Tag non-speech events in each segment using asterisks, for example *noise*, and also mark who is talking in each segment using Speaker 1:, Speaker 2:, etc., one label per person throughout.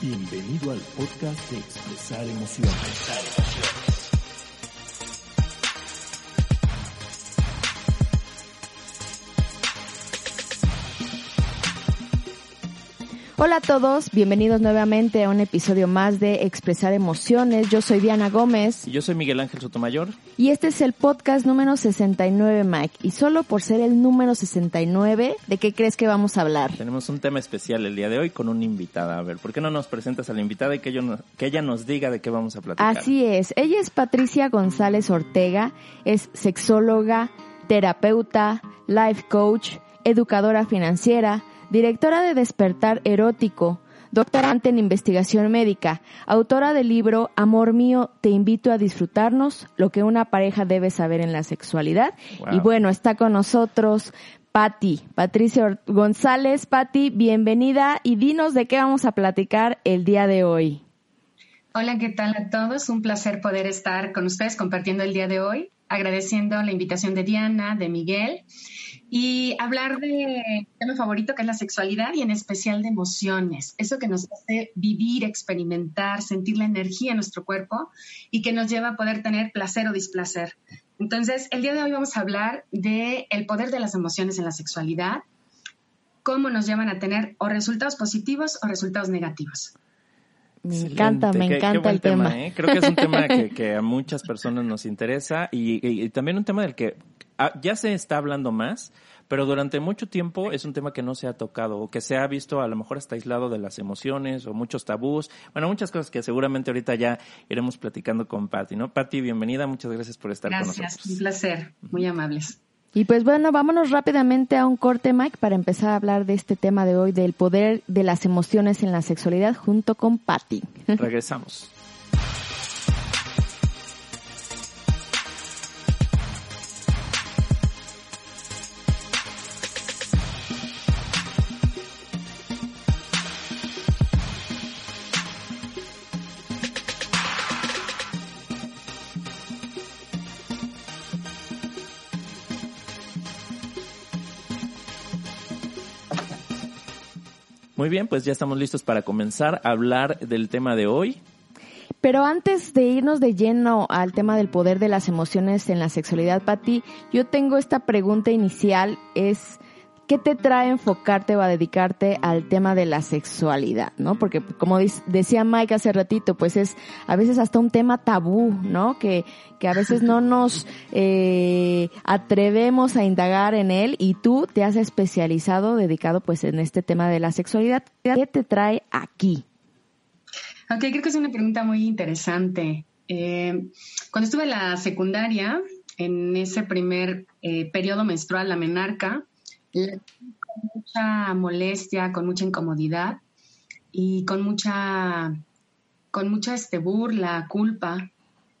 Speaker 1: Bienvenido al podcast de Expresar Emociones.
Speaker 2: Hola a todos, bienvenidos nuevamente a un episodio más de Expresar Emociones. Yo soy Diana Gómez.
Speaker 3: Y yo soy Miguel Ángel Sotomayor.
Speaker 2: Y este es el podcast número 69, Mike. Y solo por ser el número 69, ¿de qué crees que vamos a hablar?
Speaker 3: Tenemos un tema especial el día de hoy con una invitada. A ver, ¿por qué no nos presentas a la invitada y que, yo, que ella nos diga de qué vamos a platicar?
Speaker 2: Así es, ella es Patricia González Ortega, es sexóloga, terapeuta, life coach, educadora financiera, directora de Despertar Erótico, doctorante en investigación médica, autora del libro Amor mío, te invito a disfrutarnos, lo que una pareja debe saber en la sexualidad. Y bueno, está con nosotros Patti, Patricia González. Patti, bienvenida y dinos de qué vamos a platicar el día de hoy.
Speaker 4: Hola, ¿qué tal a todos? Un placer poder estar con ustedes compartiendo el día de hoy, agradeciendo la invitación de Diana, de Miguel y hablar de tema favorito que es la sexualidad y en especial de emociones, eso que nos hace vivir, experimentar, sentir la energía en nuestro cuerpo y que nos lleva a poder tener placer o displacer. Entonces, el día de hoy vamos a hablar de el poder de las emociones en la sexualidad, cómo nos llevan a tener o resultados positivos o resultados negativos.
Speaker 2: Me encanta, me encanta el tema.
Speaker 3: ¿eh? Creo que es un tema que, *laughs* a muchas personas nos interesa y también un tema del que Ah, ya se está hablando más, pero durante mucho tiempo es un tema que no se ha tocado o que se ha visto a lo mejor hasta aislado de las emociones o muchos tabús. Bueno, muchas cosas que seguramente ahorita ya iremos platicando con Patti, ¿no? Patti, bienvenida, muchas gracias por estar con nosotros.
Speaker 4: Gracias, un placer, muy amables.
Speaker 2: Y pues bueno, vámonos rápidamente a un corte, Mike, para empezar a hablar de este tema de hoy, del poder de las emociones en la sexualidad, junto con Patti. *laughs*
Speaker 3: Regresamos. Muy bien, pues ya estamos listos para comenzar a hablar del tema de hoy.
Speaker 2: Pero antes de irnos de lleno al tema del poder de las emociones en la sexualidad, Patti, yo tengo esta pregunta inicial, es ¿qué te trae enfocarte o a dedicarte al tema de la sexualidad, no? Porque como decía Mike hace ratito, pues es a veces hasta un tema tabú, ¿no? Que, que a veces no nos eh, atrevemos a indagar en él y tú te has especializado, dedicado pues en este tema de la sexualidad. ¿Qué te trae aquí?
Speaker 4: Ok, creo que es una pregunta muy interesante. Eh, cuando estuve en la secundaria, en ese primer eh, periodo menstrual, la menarca, con mucha molestia, con mucha incomodidad y con mucha, con mucha este, burla, culpa,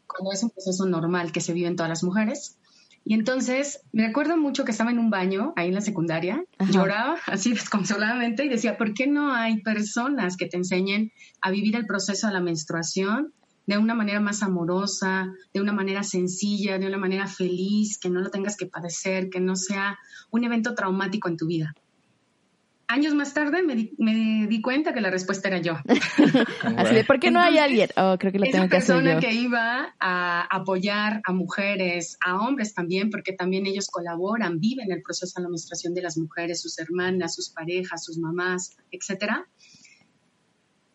Speaker 4: cuando es un proceso normal que se vive en todas las mujeres. Y entonces me acuerdo mucho que estaba en un baño ahí en la secundaria, lloraba *laughs* así desconsoladamente y decía, ¿por qué no hay personas que te enseñen a vivir el proceso de la menstruación de una manera más amorosa, de una manera sencilla, de una manera feliz, que no lo tengas que padecer, que no sea un evento traumático en tu vida. Años más tarde me di, cuenta que la respuesta era yo. *laughs*
Speaker 2: Así de, ¿por qué no hay alguien? Oh, creo que lo tengo que hacer yo.
Speaker 4: persona que iba a apoyar a mujeres, a hombres también, porque también ellos colaboran, viven el proceso de la menstruación de las mujeres, sus hermanas, sus parejas, sus mamás, etcétera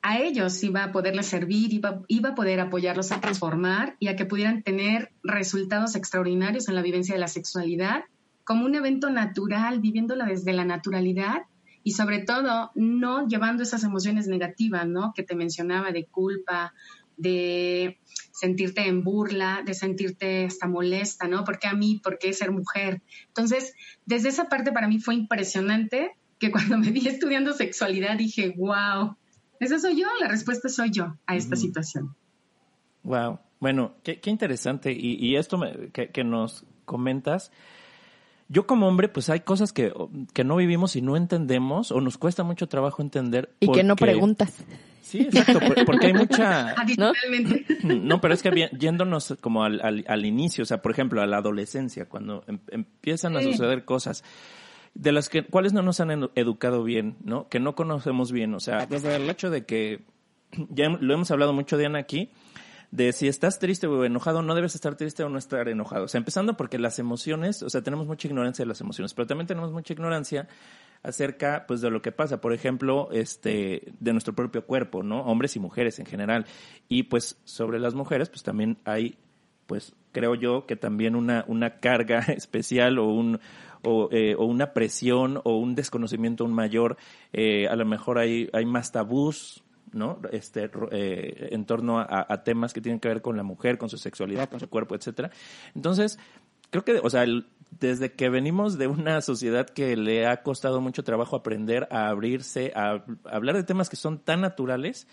Speaker 4: a ellos iba a poderles servir, iba, iba, a poder apoyarlos a transformar y a que pudieran tener resultados extraordinarios en la vivencia de la sexualidad como un evento natural, viviéndola desde la naturalidad y sobre todo no llevando esas emociones negativas, ¿no? Que te mencionaba de culpa, de sentirte en burla, de sentirte hasta molesta, ¿no? ¿Por qué a mí? ¿Por qué ser mujer? Entonces, desde esa parte para mí fue impresionante que cuando me vi estudiando sexualidad dije, wow, esa soy yo, la respuesta soy yo a esta situación.
Speaker 3: Wow, bueno, qué, interesante. Y, esto que, nos comentas, yo como hombre, pues hay cosas que, no vivimos y no entendemos o nos cuesta mucho trabajo entender.
Speaker 2: Y que no preguntas.
Speaker 3: Sí, exacto, porque hay *laughs* mucha... *laughs*
Speaker 4: Adicionalmente.
Speaker 3: ¿no? pero es que yéndonos como al, al, inicio, o sea, por ejemplo, a la adolescencia, cuando em, empiezan a suceder cosas de las que, cuales no nos han educado bien, ¿no? Que no conocemos bien, o sea, desde el hecho de que, ya lo hemos hablado mucho, Diana, aquí, de si estás triste o enojado, no debes estar triste o no estar enojado. O sea, empezando porque las emociones, o sea, tenemos mucha ignorancia de las emociones, pero también tenemos mucha ignorancia acerca pues de lo que pasa, por ejemplo, este de nuestro propio cuerpo, ¿no? Hombres y mujeres en general. Y pues sobre las mujeres pues también hay pues creo yo que también una una carga *laughs* especial o un o, eh, o una presión o un desconocimiento un mayor, eh, a lo mejor hay, hay más tabús, ¿no? Este, eh, en torno a, temas que tienen que ver con la mujer, con su sexualidad, con su cuerpo, etcétera. Entonces, creo que, o sea, desde que venimos de una sociedad que le ha costado mucho trabajo aprender a abrirse, a hablar de temas que son tan naturales,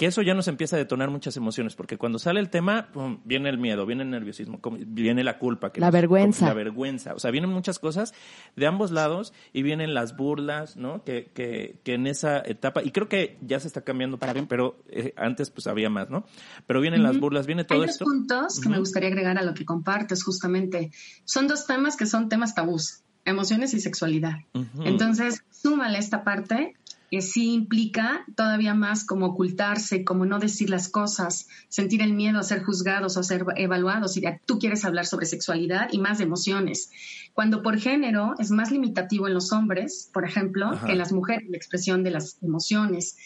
Speaker 3: que eso ya nos empieza a detonar muchas emociones, porque cuando sale el tema, viene el miedo, viene el nerviosismo, viene la culpa.
Speaker 2: la vergüenza.
Speaker 3: La vergüenza. O sea, vienen muchas cosas de ambos lados y vienen las burlas, ¿no? Que, que, que en esa etapa, y creo que ya se está cambiando para bien, pero eh, antes pues había más, ¿no? Pero vienen las burlas, viene todo
Speaker 4: Hay
Speaker 3: esto.
Speaker 4: Hay dos puntos que me gustaría agregar a lo que compartes, justamente. Son dos temas que son temas tabús emociones y sexualidad. Entonces, súmale esta parte que sí implica todavía más como ocultarse, como no decir las cosas, sentir el miedo a ser juzgados o a ser evaluados. Y tú quieres hablar sobre sexualidad y más de emociones. Cuando por género es más limitativo en los hombres, por ejemplo, que en las mujeres, la expresión de las emociones.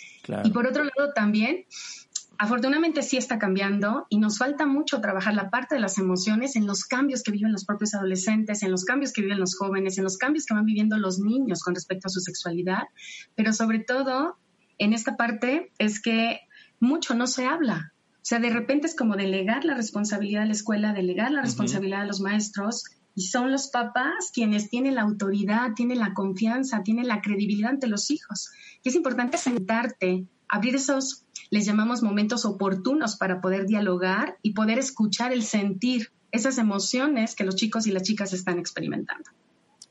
Speaker 4: Y por otro lado también afortunadamente sí está cambiando y nos falta mucho trabajar la parte de las emociones en los cambios que viven los propios adolescentes, en los cambios que viven los jóvenes, en los cambios que van viviendo los niños con respecto a su sexualidad, pero sobre todo en esta parte es que mucho no se habla. O sea, de repente es como delegar la responsabilidad de la escuela, delegar la responsabilidad de los maestros y son los papás quienes tienen la autoridad, tienen la confianza, tienen la credibilidad ante los hijos. Y es importante sentarte, abrir esos les llamamos momentos oportunos para poder dialogar y poder escuchar el sentir, esas emociones que los chicos y las chicas están experimentando.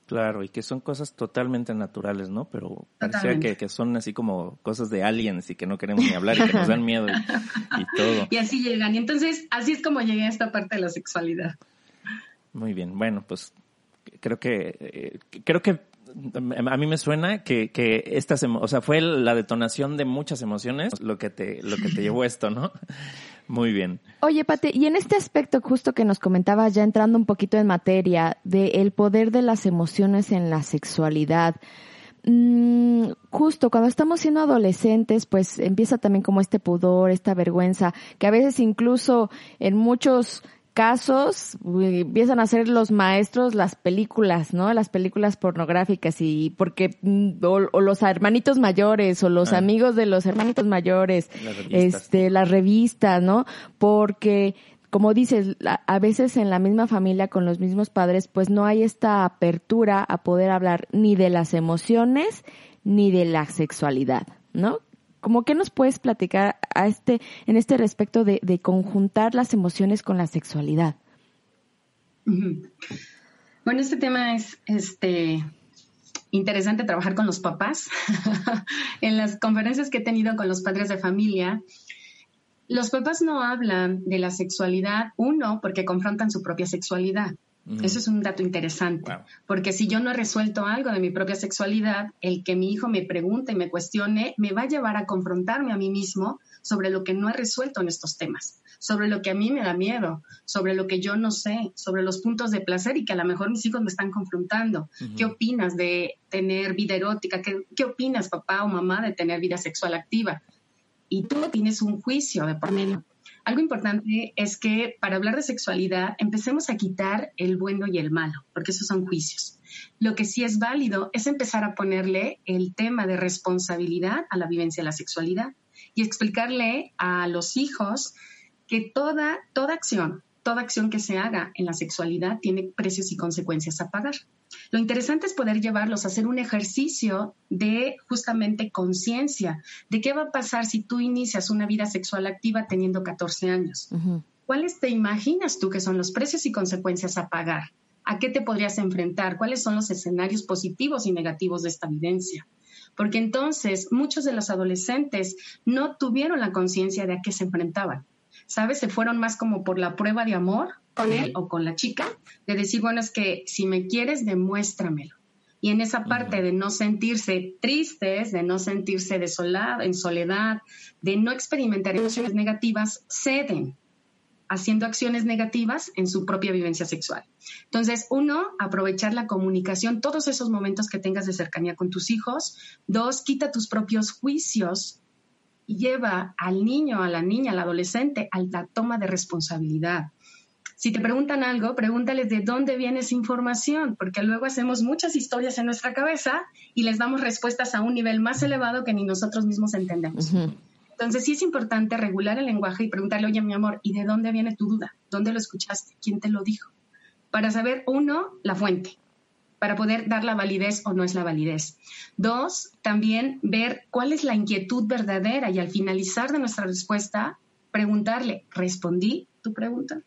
Speaker 3: Claro, y que son cosas totalmente naturales, ¿no? Pero parecía que, que, son así como cosas de aliens y que no queremos ni hablar y que nos dan miedo *laughs* y, todo.
Speaker 4: Y así llegan. Y entonces, así es como llegué a esta parte de la sexualidad.
Speaker 3: Muy bien, bueno, pues creo que eh, creo que a mí me suena que, que estas, o sea, fue la detonación de muchas emociones lo que te, lo que te llevó esto, ¿no? *laughs* Muy bien.
Speaker 2: Oye, Pate, y en este aspecto justo que nos comentabas, ya entrando un poquito en materia, de el poder de las emociones en la sexualidad, mm, justo cuando estamos siendo adolescentes, pues empieza también como este pudor, esta vergüenza, que a veces incluso en muchos casos empiezan a ser los maestros las películas, ¿no? Las películas pornográficas y porque mm, o, los hermanitos mayores o los ah. amigos de los hermanitos mayores, este las revistas, ¿no? Porque como dices, a veces en la misma familia con los mismos padres, pues no hay esta apertura a poder hablar ni de las emociones ni de la sexualidad, ¿no? ¿Cómo que nos puedes platicar a este, en este respecto de, conjuntar las emociones con la sexualidad?
Speaker 4: Bueno, este tema es este interesante trabajar con los papás. *laughs* en las conferencias que he tenido con los padres de familia, los papás no hablan de la sexualidad, uno, porque confrontan su propia sexualidad. Eso es un dato interesante, porque si yo no he resuelto algo de mi propia sexualidad, el que mi hijo me pregunte y me cuestione me va a llevar a confrontarme a mí mismo sobre lo que no he resuelto en estos temas, sobre lo que a mí me da miedo, sobre lo que yo no sé, sobre los puntos de placer y que a lo mejor mis hijos me están confrontando. ¿Qué opinas de tener vida erótica? ¿Qué, ¿Qué opinas, papá o mamá, de tener vida sexual activa? Y tú tienes un juicio de por medio. Algo importante es que para hablar de sexualidad empecemos a quitar el bueno y el malo, porque esos son juicios. Lo que sí es válido es empezar a ponerle el tema de responsabilidad a la vivencia de la sexualidad y explicarle a los hijos que toda, toda acción toda acción que se haga en la sexualidad tiene precios y consecuencias a pagar. Lo interesante es poder llevarlos a hacer un ejercicio de justamente conciencia de qué va a pasar si tú inicias una vida sexual activa teniendo 14 años. ¿Cuáles te imaginas tú que son los precios y consecuencias a pagar? ¿A qué te podrías enfrentar? ¿Cuáles son los escenarios positivos y negativos de esta vivencia? Porque entonces muchos de los adolescentes no tuvieron la conciencia de a qué se enfrentaban. ¿Sabes? Se fueron más como por la prueba de amor con él o con la chica, de decir, bueno, es que si me quieres, demuéstramelo. Y en esa parte de no sentirse tristes, de no sentirse desolados, en soledad, de no experimentar emociones negativas, ceden haciendo acciones negativas en su propia vivencia sexual. Entonces, uno, aprovechar la comunicación, todos esos momentos que tengas de cercanía con tus hijos. Dos, quita tus propios juicios lleva al niño, a la niña, al adolescente a la toma de responsabilidad. Si te preguntan algo, pregúntales de dónde viene esa información, porque luego hacemos muchas historias en nuestra cabeza y les damos respuestas a un nivel más elevado que ni nosotros mismos entendemos. Entonces sí es importante regular el lenguaje y preguntarle, oye, mi amor, ¿y de dónde viene tu duda? ¿Dónde lo escuchaste? ¿Quién te lo dijo? Para saber, uno, la fuente, para poder dar la validez o no es la validez. Dos, también ver cuál es la inquietud verdadera y al finalizar de nuestra respuesta, preguntarle, ¿respondí tu pregunta?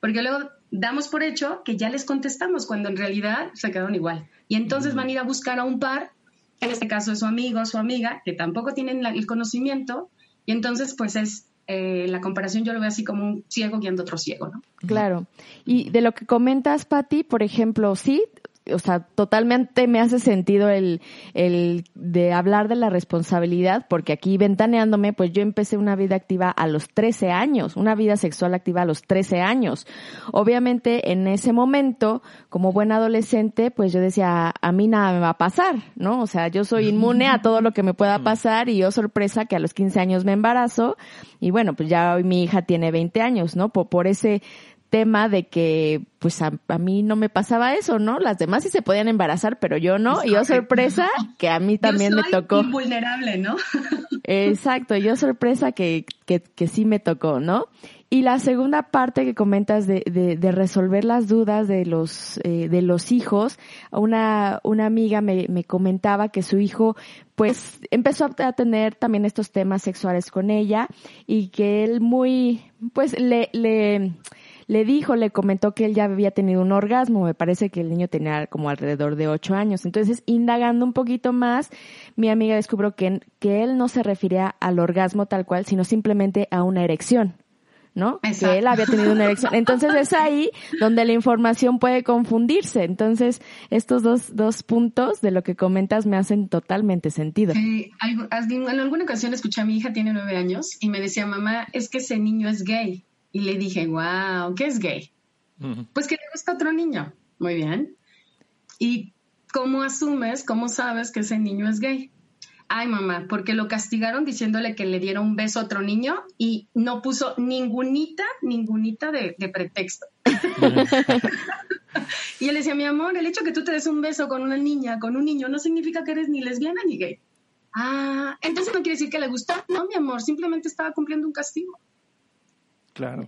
Speaker 4: Porque luego damos por hecho que ya les contestamos cuando en realidad se quedaron igual. Y entonces van a ir a buscar a un par en este caso es su amigo o su amiga, que tampoco tienen el conocimiento, y entonces pues es eh, la comparación yo lo veo así como un ciego guiando otro ciego, ¿no?
Speaker 2: Claro. Y de lo que comentas, Patti, por ejemplo, sí, o sea, totalmente me hace sentido el, el de hablar de la responsabilidad, porque aquí ventaneándome, pues yo empecé una vida activa a los 13 años, una vida sexual activa a los 13 años. Obviamente, en ese momento, como buen adolescente, pues yo decía, a mí nada me va a pasar, ¿no? O sea, yo soy inmune a todo lo que me pueda pasar y yo sorpresa que a los 15 años me embarazo y bueno, pues ya hoy mi hija tiene 20 años, ¿no? Por, por ese tema de que pues a, mí no me pasaba eso, ¿no? Las demás sí se podían embarazar, pero yo no. Y yo sorpresa que a mí también me tocó.
Speaker 4: Invulnerable, ¿no?
Speaker 2: Exacto, yo sorpresa que, que, que sí me tocó, ¿no? Y la segunda parte que comentas de, de, de resolver las dudas de los, eh, de los hijos, una, una amiga me, me comentaba que su hijo pues empezó a tener también estos temas sexuales con ella y que él muy, pues le, le, le dijo, le comentó que él ya había tenido un orgasmo, me parece que el niño tenía como alrededor de ocho años. Entonces, indagando un poquito más, mi amiga descubrió que, que él no se refería al orgasmo tal cual, sino simplemente a una erección. ¿no? Que él había tenido una erección. Entonces es ahí donde la información puede confundirse. Entonces, estos dos, dos puntos de lo que comentas me hacen totalmente sentido.
Speaker 4: en alguna ocasión escuché a mi hija, tiene nueve años, y me decía, mamá, es que ese niño es gay. Y le dije, wow, ¿qué es gay? Pues que le gusta otro niño. Muy bien. ¿Y cómo asumes, cómo sabes que ese niño es gay? Ay, mamá, porque lo castigaron diciéndole que le diera un beso a otro niño y no puso ningunita, ningunita de, pretexto. *laughs* y él decía, mi amor, el hecho que tú te des un beso con una niña, con un niño, no significa que eres ni lesbiana ni gay. Ah, entonces no quiere decir que le gustó. No, mi amor, simplemente estaba cumpliendo un castigo.
Speaker 3: Claro.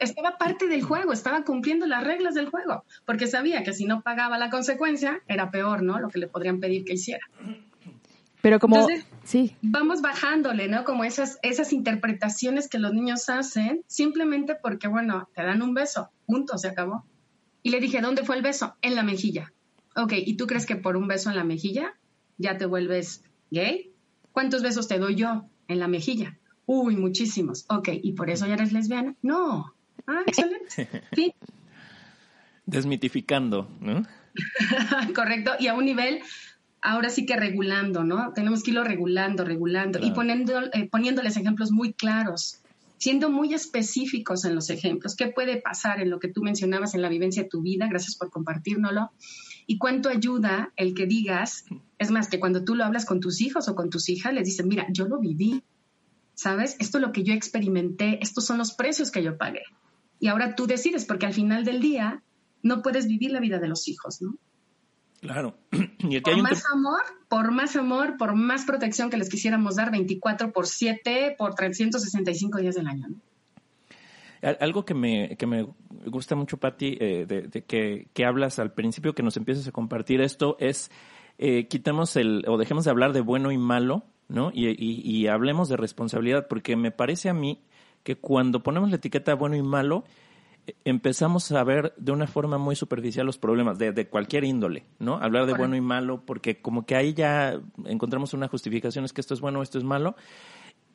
Speaker 4: Estaba, parte del juego, estaba cumpliendo las reglas del juego, porque sabía que si no pagaba la consecuencia, era peor, ¿no? Lo que le podrían pedir que hiciera.
Speaker 2: Pero como, sí.
Speaker 4: Vamos bajándole, ¿no? Como esas, esas interpretaciones que los niños hacen, simplemente porque, bueno, te dan un beso, punto, se acabó. Y le dije, ¿dónde fue el beso? En la mejilla. Ok, ¿y tú crees que por un beso en la mejilla ya te vuelves gay? ¿Cuántos besos te doy yo en la mejilla? Uy, muchísimos. Ok, ¿y por eso ya eres lesbiana? No. Ah, excelente. *laughs* Sí.
Speaker 3: Desmitificando, ¿no? *laughs*
Speaker 4: Correcto, y a un nivel, ahora sí que regulando, ¿no? Tenemos que irlo regulando, regulando y poniendo, eh, poniéndoles ejemplos muy claros, siendo muy específicos en los ejemplos. ¿Qué puede pasar en lo que tú mencionabas en la vivencia de tu vida? Gracias por compartirnoslo. Y cuánto ayuda el que digas, es más, que cuando tú lo hablas con tus hijos o con tus hijas, les dices, mira, yo lo viví, ¿sabes? Esto es lo que yo experimenté, estos son los precios que yo pagué. Y ahora tú decides, porque al final del día no puedes vivir la vida de los hijos, ¿no?
Speaker 3: Claro. *clears throat*
Speaker 4: Y por más amor, por más amor, por más protección que les quisiéramos dar 24 por 7 por 365 días del año. ¿no?
Speaker 3: Algo que me, que me gusta mucho, Patti, eh, de, que, que, hablas al principio, que nos empiezas a compartir esto, es eh, quitemos el, o dejemos de hablar de bueno y malo, ¿no? Y, y, hablemos de responsabilidad, porque me parece a mí que cuando ponemos la etiqueta bueno y malo, eh, empezamos a ver de una forma muy superficial los problemas de, de cualquier índole, ¿no? Hablar de bueno y malo, porque como que ahí ya encontramos una justificación, es que esto es bueno, esto es malo,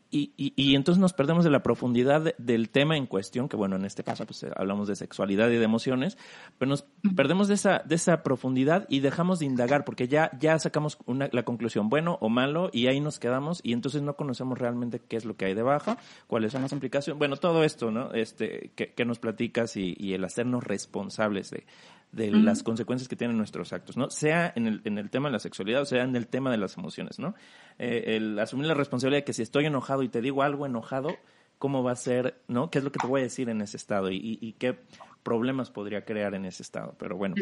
Speaker 3: y, y, y, entonces nos perdemos de la profundidad del tema en cuestión, que bueno, en este caso pues hablamos de sexualidad y de emociones, pero nos perdemos de esa, de esa profundidad y dejamos de indagar, porque ya, ya sacamos una, la conclusión, bueno o malo, y ahí nos quedamos, y entonces no conocemos realmente qué es lo que hay debajo, cuáles son las implicaciones, bueno, todo esto, ¿no? Este, que, que nos platicas y, y el hacernos responsables de, de las consecuencias que tienen nuestros actos, ¿no? Sea en el, en el tema de la sexualidad o sea en el tema de las emociones, ¿no? Eh, el asumir la responsabilidad de que si estoy enojado y te digo algo enojado, ¿cómo va a ser, ¿no? ¿Qué es lo que te voy a decir en ese estado y, y, qué problemas podría crear en ese estado? Pero bueno,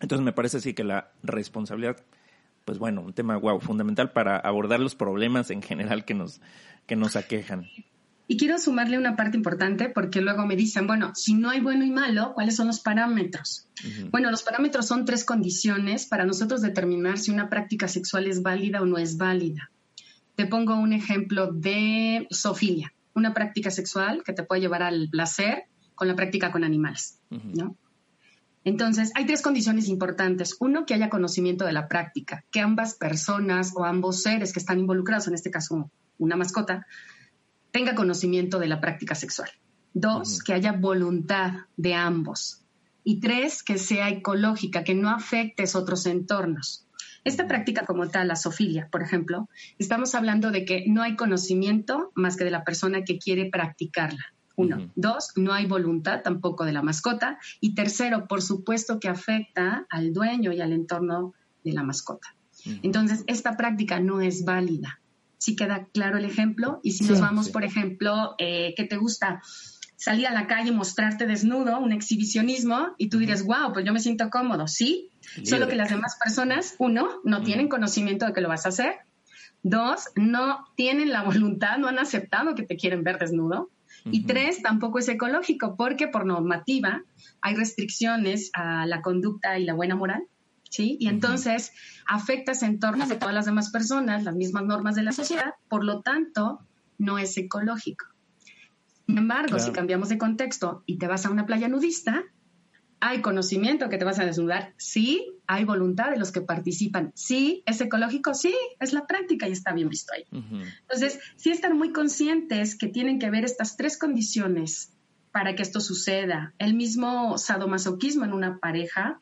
Speaker 3: entonces me parece así que la responsabilidad, pues bueno, un tema, wow, fundamental para abordar los problemas en general que nos, que nos aquejan.
Speaker 4: Y quiero sumarle una parte importante porque luego me dicen, bueno, si no hay bueno y malo, ¿cuáles son los parámetros? Bueno, los parámetros son tres condiciones para nosotros determinar si una práctica sexual es válida o no es válida. Te pongo un ejemplo de sofilia, una práctica sexual que te puede llevar al placer con la práctica con animales, ¿no? Entonces, hay tres condiciones importantes. Uno, que haya conocimiento de la práctica, que ambas personas o ambos seres que están involucrados, en este caso una mascota, tenga conocimiento de la práctica sexual. Dos, que haya voluntad de ambos. Y tres, que sea ecológica, que no afectes otros entornos. Esta práctica como tal, la sofilia, por ejemplo, estamos hablando de que no hay conocimiento más que de la persona que quiere practicarla. Uno. Dos, no hay voluntad tampoco de la mascota. Y tercero, por supuesto que afecta al dueño y al entorno de la mascota. Entonces, esta práctica no es válida si queda claro el ejemplo. Y si nos vamos, por ejemplo, eh, ¿qué te gusta? Salir a la calle y mostrarte desnudo, un exhibicionismo, y tú dirías, wow, pues yo me siento cómodo. Sí, solo que las demás personas, uno, no tienen conocimiento de que lo vas a hacer. Dos, no tienen la voluntad, no han aceptado que te quieren ver desnudo. Y tres, tampoco es ecológico, porque por normativa hay restricciones a la conducta y la buena moral ¿sí? Y entonces afectas entornos de todas las demás personas, las mismas normas de la sociedad, por lo tanto, no es ecológico. Sin embargo, si cambiamos de contexto y te vas a una playa nudista, hay conocimiento que te vas a desnudar, sí, hay voluntad de los que participan, sí, es ecológico, sí, es la práctica y está bien visto ahí. Entonces, sí están muy conscientes que tienen que ver estas tres condiciones para que esto suceda. El mismo sadomasoquismo en una pareja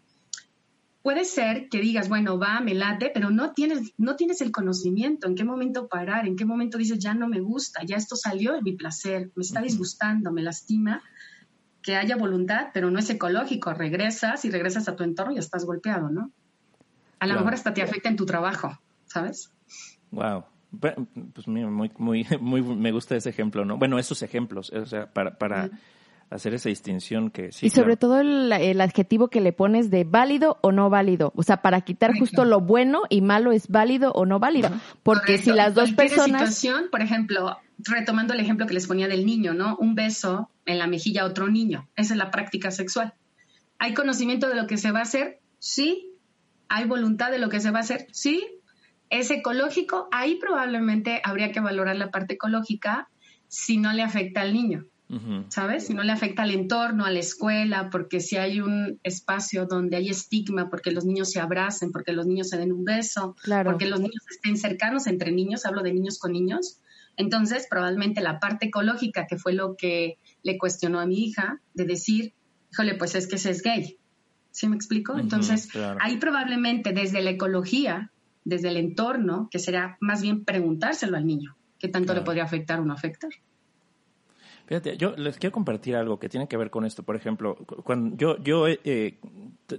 Speaker 4: puede ser que digas, bueno, va, me late, pero no tienes, no tienes el conocimiento, en qué momento parar, en qué momento dices, ya no me gusta, ya esto salió de mi placer, me está disgustando, me lastima, que haya voluntad, pero no es ecológico, regresas y regresas a tu entorno y estás golpeado, ¿no? A lo mejor hasta te afecta en tu trabajo, ¿sabes?
Speaker 3: Wow. Pues muy, muy, *laughs* muy, me gusta ese ejemplo, ¿no? Bueno, esos ejemplos, o sea, para, para, hacer esa distinción que sí.
Speaker 2: Y sobre todo el, adjetivo que le pones de válido o no válido, o sea, para quitar justo lo bueno y malo es válido o no válido, porque si las dos personas...
Speaker 4: situación, por ejemplo, retomando el ejemplo que les ponía del niño, ¿no? Un beso en la mejilla a otro niño, esa es la práctica sexual. ¿Hay conocimiento de lo que se va a hacer? Sí. ¿Hay voluntad de lo que se va a hacer? Sí. ¿Es ecológico? Ahí probablemente habría que valorar la parte ecológica si no le afecta al niño. ¿Sabes? Si no le afecta al entorno, a la escuela, porque si hay un espacio donde hay estigma, porque los niños se abracen, porque los niños se den un beso, porque los niños estén cercanos entre niños, hablo de niños con niños, entonces probablemente la parte ecológica, que fue lo que le cuestionó a mi hija, de decir, híjole, pues es que ese es gay. ¿Sí me explico? Entonces, ahí probablemente desde la ecología, desde el entorno, que será más bien preguntárselo al niño, qué tanto le podría afectar o no afectar.
Speaker 3: Fíjate, yo les quiero compartir algo que tiene que ver con esto. Por ejemplo, cuando yo, yo eh,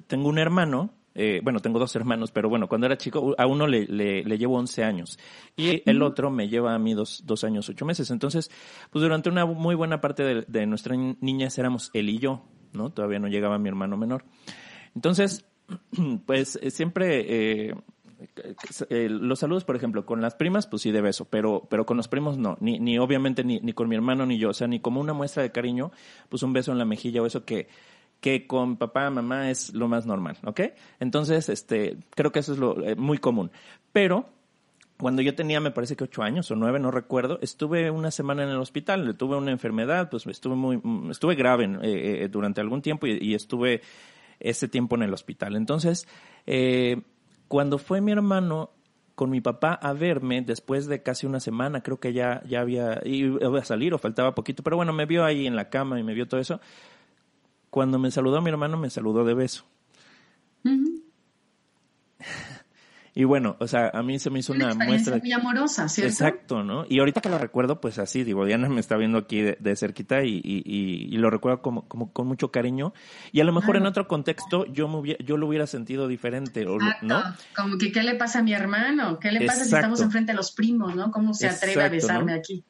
Speaker 3: tengo un hermano, eh, bueno, tengo dos hermanos, pero bueno, cuando era chico, a uno le, le, llevo 11 años y el otro me lleva a mí dos, dos años, ocho meses. Entonces, pues durante una muy buena parte de, de nuestra niñez éramos él y yo, ¿no? Todavía no llegaba mi hermano menor. Entonces, *clears throat* pues eh, siempre eh, los saludos, por ejemplo, con las primas, pues sí de beso, pero, pero con los primos no, ni, ni obviamente ni, ni con mi hermano ni yo, o sea, ni como una muestra de cariño, pues un beso en la mejilla o eso que, que con papá, mamá es lo más normal, ¿ok? Entonces, este, creo que eso es lo eh, muy común. Pero cuando yo tenía, me parece que ocho años o nueve, no recuerdo, estuve una semana en el hospital, tuve una enfermedad, pues estuve muy, estuve grave eh, eh, durante algún tiempo y, estuve ese tiempo en el hospital. Entonces, eh, cuando fue mi hermano con mi papá a verme después de casi una semana, creo que ya, ya había, iba a salir o faltaba poquito, pero bueno, me vio ahí en la cama y me vio todo eso. Cuando me saludó mi hermano, me saludó de beso. Y bueno, o sea, a mí se me hizo una, muestra.
Speaker 4: muy amorosa, ¿cierto?
Speaker 3: Exacto, ¿no? Y ahorita que lo recuerdo, pues así, digo, Diana me está viendo aquí de, cerquita y, y, lo recuerdo como, como con mucho cariño. Y a lo mejor en otro contexto yo me yo lo hubiera sentido diferente, ¿no?
Speaker 4: Como que, ¿qué le pasa a mi hermano? ¿Qué le pasa si estamos enfrente de los primos, ¿no? ¿Cómo se atreve a besarme aquí?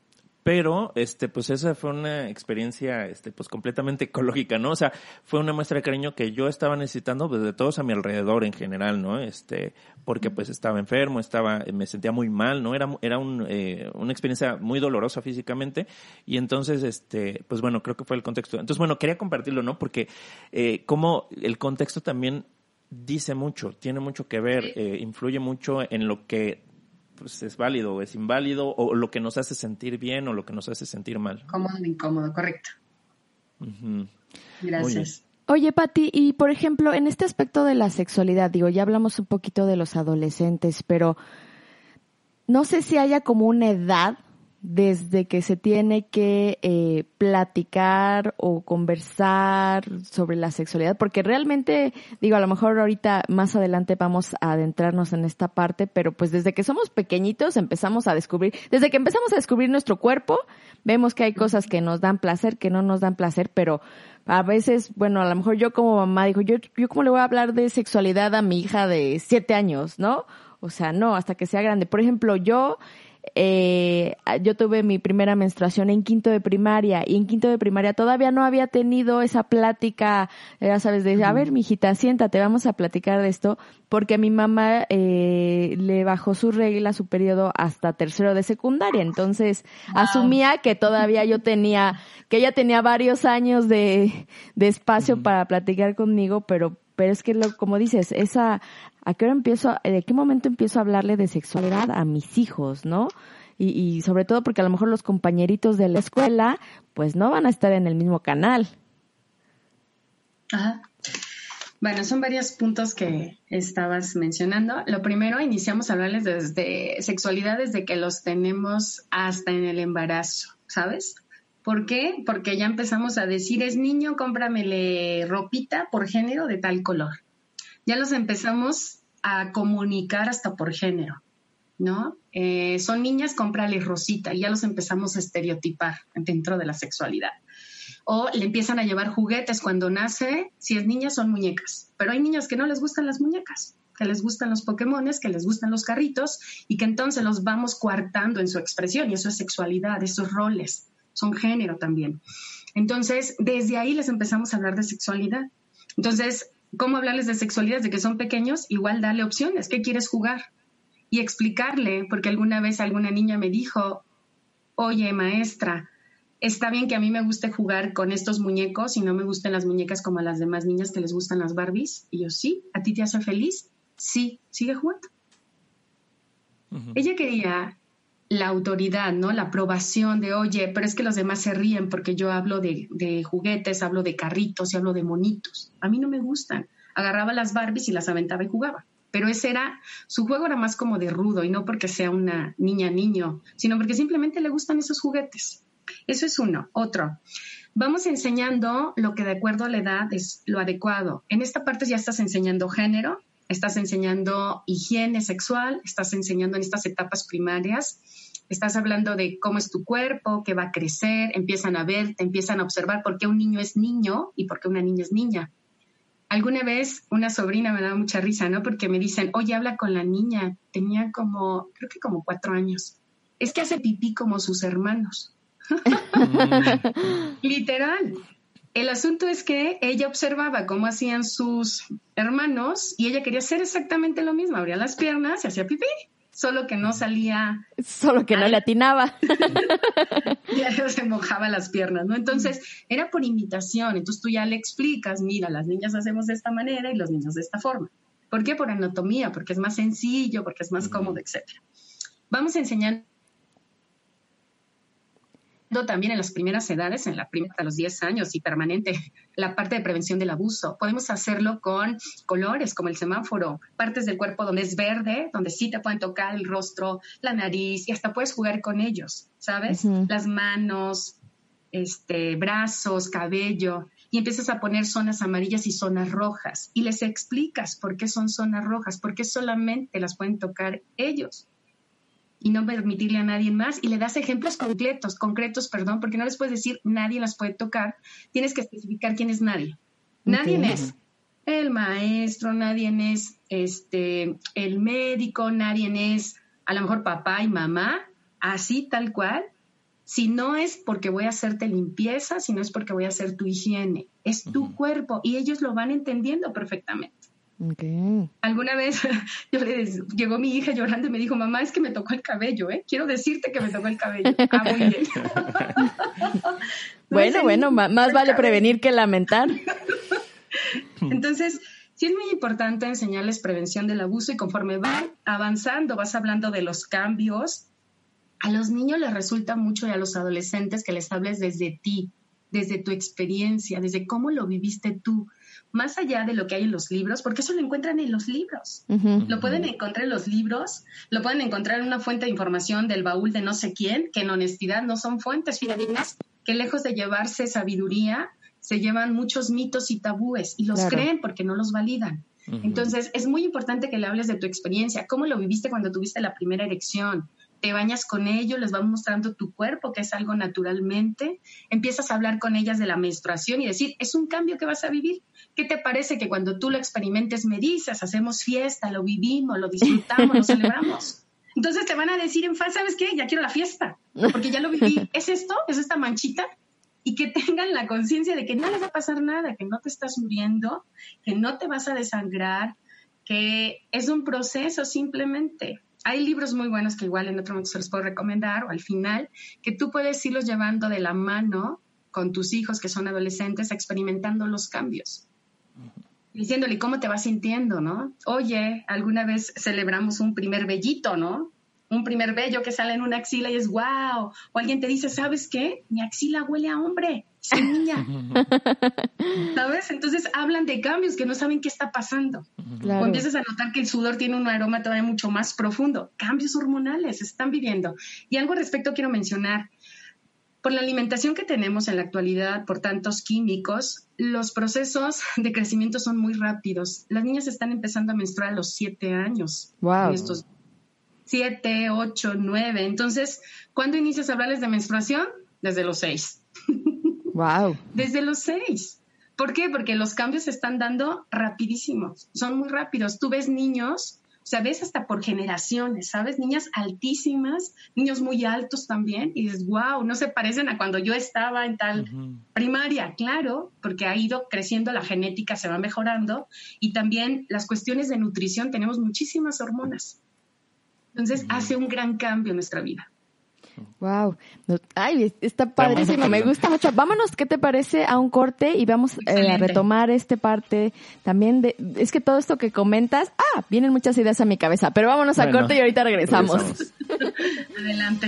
Speaker 3: Pero este pues esa fue una experiencia este pues completamente *laughs* ecológica no o sea fue una muestra de cariño que yo estaba necesitando pues, de todos a mi alrededor en general no este porque pues estaba enfermo estaba me sentía muy mal no era era un, eh, una experiencia muy dolorosa físicamente. Y entonces este pues bueno creo que fue el contexto. Entonces bueno quería compartirlo no porque eh, como el contexto también dice mucho tiene mucho que ver eh, influye mucho en lo que pues es válido o es inválido, o lo que nos hace sentir bien o lo que nos hace sentir mal.
Speaker 4: Cómodo o incómodo, correcto. Gracias.
Speaker 2: Oye, Pati, y por ejemplo, en este aspecto de la sexualidad, digo, ya hablamos un poquito de los adolescentes, pero no sé si haya como una edad desde que se tiene que eh, platicar o conversar sobre la sexualidad, porque realmente, digo, a lo mejor ahorita más adelante vamos a adentrarnos en esta parte, pero pues desde que somos pequeñitos empezamos a descubrir, desde que empezamos a descubrir nuestro cuerpo, vemos que hay cosas que nos dan placer, que no nos dan placer, pero a veces, bueno, a lo mejor yo como mamá digo, yo, yo cómo le voy a hablar de sexualidad a mi hija de siete años, ¿no? O sea, no, hasta que sea grande. Por ejemplo, yo eh, yo tuve mi primera menstruación en quinto de primaria y en quinto de primaria todavía no había tenido esa plática, ya sabes, de, a ver, mijita, siéntate, vamos a platicar de esto, porque mi mamá eh, le bajó su regla, su periodo hasta tercero de secundaria, entonces asumía que todavía yo tenía, que ella tenía varios años de, de espacio para platicar conmigo, pero pero es que lo, como dices, esa ¿a qué hora empiezo, de qué momento empiezo a hablarle de sexualidad a mis hijos, no? Y, y sobre todo porque a lo mejor los compañeritos de la escuela, pues no van a estar en el mismo canal.
Speaker 4: Ajá. Bueno, son varios puntos que estabas mencionando. Lo primero, iniciamos a hablarles desde sexualidad desde que los tenemos hasta en el embarazo, ¿sabes? ¿Por qué? Porque ya empezamos a decir, es niño, cómpramele ropita por género de tal color ya los empezamos a comunicar hasta por género, ¿no? Eh, son niñas, cómprales rosita, y ya los empezamos a estereotipar dentro de la sexualidad. O le empiezan a llevar juguetes cuando nace, si es niña son muñecas, pero hay niñas que no les gustan las muñecas, que les gustan los Pokémones, que les gustan los carritos y que entonces los vamos coartando en su expresión y eso es sexualidad, esos roles, son género también. Entonces, desde ahí les empezamos a hablar de sexualidad. Entonces, cómo hablarles de sexualidad desde que son pequeños, igual darle opciones, ¿qué quieres jugar? Y explicarle, porque alguna vez alguna niña me dijo, oye maestra, está bien que a mí me guste jugar con estos muñecos y no me gusten las muñecas como a las demás niñas que les gustan las Barbies. Y yo, sí, ¿a ti te hace feliz? Sí, sigue jugando. Ella quería la autoridad, ¿no? La aprobación de, oye, pero es que los demás se ríen porque yo hablo de, juguetes, hablo de carritos y hablo de monitos. A mí no me gustan. Agarraba las Barbies y las aventaba y jugaba. Pero ese era, su juego era más como de rudo y no porque sea una niña niño, sino porque simplemente le gustan esos juguetes. Eso es uno. Otro, vamos enseñando lo que de acuerdo a la edad es lo adecuado. En esta parte ya estás enseñando género, estás enseñando higiene sexual, estás enseñando en estas etapas primarias, estás hablando de cómo es tu cuerpo, qué va a crecer, empiezan a ver, te empiezan a observar por qué un niño es niño y por qué una niña es niña. Alguna vez una sobrina me daba mucha risa, ¿no? Porque me dicen, oye, habla con la niña. Tenía como, creo que como cuatro años. Es que hace pipí como sus hermanos. *laughs* Literal. El asunto es que ella observaba cómo hacían sus hermanos y ella quería hacer exactamente lo mismo, abría las piernas y hacía pipí, solo que no salía.
Speaker 2: Solo que no le atinaba. *laughs*
Speaker 4: ya se mojaba las piernas, ¿no? Entonces, era por imitación. Entonces tú ya le explicas, mira, las niñas hacemos de esta manera y los niños de esta forma. ¿Por qué? Por anatomía, porque es más sencillo, porque es más cómodo, etc. Vamos a enseñar también en las primeras edades, en la primera a los 10 años y permanente, la parte de prevención del abuso. Podemos hacerlo con colores como el semáforo, partes del cuerpo donde es verde, donde sí te pueden tocar el rostro, la nariz y hasta puedes jugar con ellos, ¿sabes? Las manos, este, brazos, cabello y empiezas a poner zonas amarillas y zonas rojas y les explicas por qué son zonas rojas, porque solamente las pueden tocar ellos y no permitirle a nadie más y le das ejemplos concretos, concretos, perdón, porque no les puedes decir nadie las puede tocar, tienes que especificar quién es nadie. Nadie es el maestro, nadie es este el médico, nadie es a lo mejor papá y mamá, así tal cual. Si no es porque voy a hacerte limpieza, si no es porque voy a hacer tu higiene, es tu cuerpo y ellos lo van entendiendo perfectamente. Alguna vez *laughs* yo le llegó mi hija llorando y me dijo, mamá, es que me tocó el cabello, ¿eh? Quiero decirte que me tocó el cabello. *laughs*
Speaker 2: Ah, *laughs* bueno, bueno, más vale prevenir que lamentar.
Speaker 4: Entonces, sí es muy importante enseñarles prevención del abuso y conforme van avanzando, vas hablando de los cambios, a los niños les resulta mucho y a los adolescentes que les hables desde ti, desde tu experiencia, desde cómo lo viviste tú más allá de lo que hay en los libros, porque eso lo encuentran en los libros. Lo pueden encontrar en los libros, lo pueden encontrar en una fuente de información del baúl de no sé quién, que en honestidad no son fuentes fidedignas, que lejos de llevarse sabiduría, se llevan muchos mitos y tabúes y los creen porque no los validan. Entonces, es muy importante que le hables de tu experiencia, cómo lo viviste cuando tuviste la primera erección, te bañas con ellos, les vas mostrando tu cuerpo, que es algo naturalmente, empiezas a hablar con ellas de la menstruación y decir, es un cambio que vas a vivir. ¿Qué te parece que cuando tú lo experimentes me dices, hacemos fiesta, lo vivimos, lo disfrutamos, lo *laughs* celebramos? Entonces te van a decir en fase, ¿sabes qué? Ya quiero la fiesta, porque ya lo viví. *laughs* ¿Es esto? ¿Es esta manchita? Y que tengan la conciencia de que no les va a pasar nada, que no te estás muriendo, que no te vas a desangrar, que es un proceso simplemente hay libros muy buenos que igual en otro momento se los puedo recomendar o al final, que tú puedes irlos llevando de la mano con tus hijos que son adolescentes, experimentando los cambios. Diciéndole cómo te vas sintiendo, ¿no? Oye, alguna vez celebramos un primer bellito, ¿no? Un primer bello que sale en una axila y es wow. O alguien te dice, ¿sabes qué? Mi axila huele a hombre, niña. *laughs* ¿Sabes? Entonces hablan de cambios que no saben qué está pasando. O empiezas a notar que el sudor tiene un aroma todavía mucho más profundo. Cambios hormonales se están viviendo. Y algo al respecto quiero mencionar. Por la alimentación que tenemos en la actualidad, por tantos químicos, los procesos de crecimiento son muy rápidos. Las niñas están empezando a menstruar a los siete años.
Speaker 2: Wow.
Speaker 4: estos siete, ocho, nueve. Entonces, ¿cuándo inicias a hablarles de menstruación? Desde los seis. *laughs*
Speaker 2: Wow.
Speaker 4: Desde los seis. ¿Por qué? Porque los cambios se están dando rapidísimos, son muy rápidos. Tú ves niños, o sea, ves hasta por generaciones, ¿sabes? Niñas altísimas, niños muy altos también, y dices, wow, no se parecen a cuando yo estaba en tal primaria, claro, porque ha ido creciendo la genética, se va mejorando, y también las cuestiones de nutrición, tenemos muchísimas hormonas. Entonces, hace un gran cambio en nuestra vida.
Speaker 2: Wow. Ay, está padrísimo, me gusta mucho. Vámonos, ¿qué te parece? A un corte y vamos eh, a retomar este parte también de, es que todo esto que comentas, ah, vienen muchas ideas a mi cabeza, pero vámonos a corte y ahorita regresamos. *laughs*
Speaker 4: Adelante.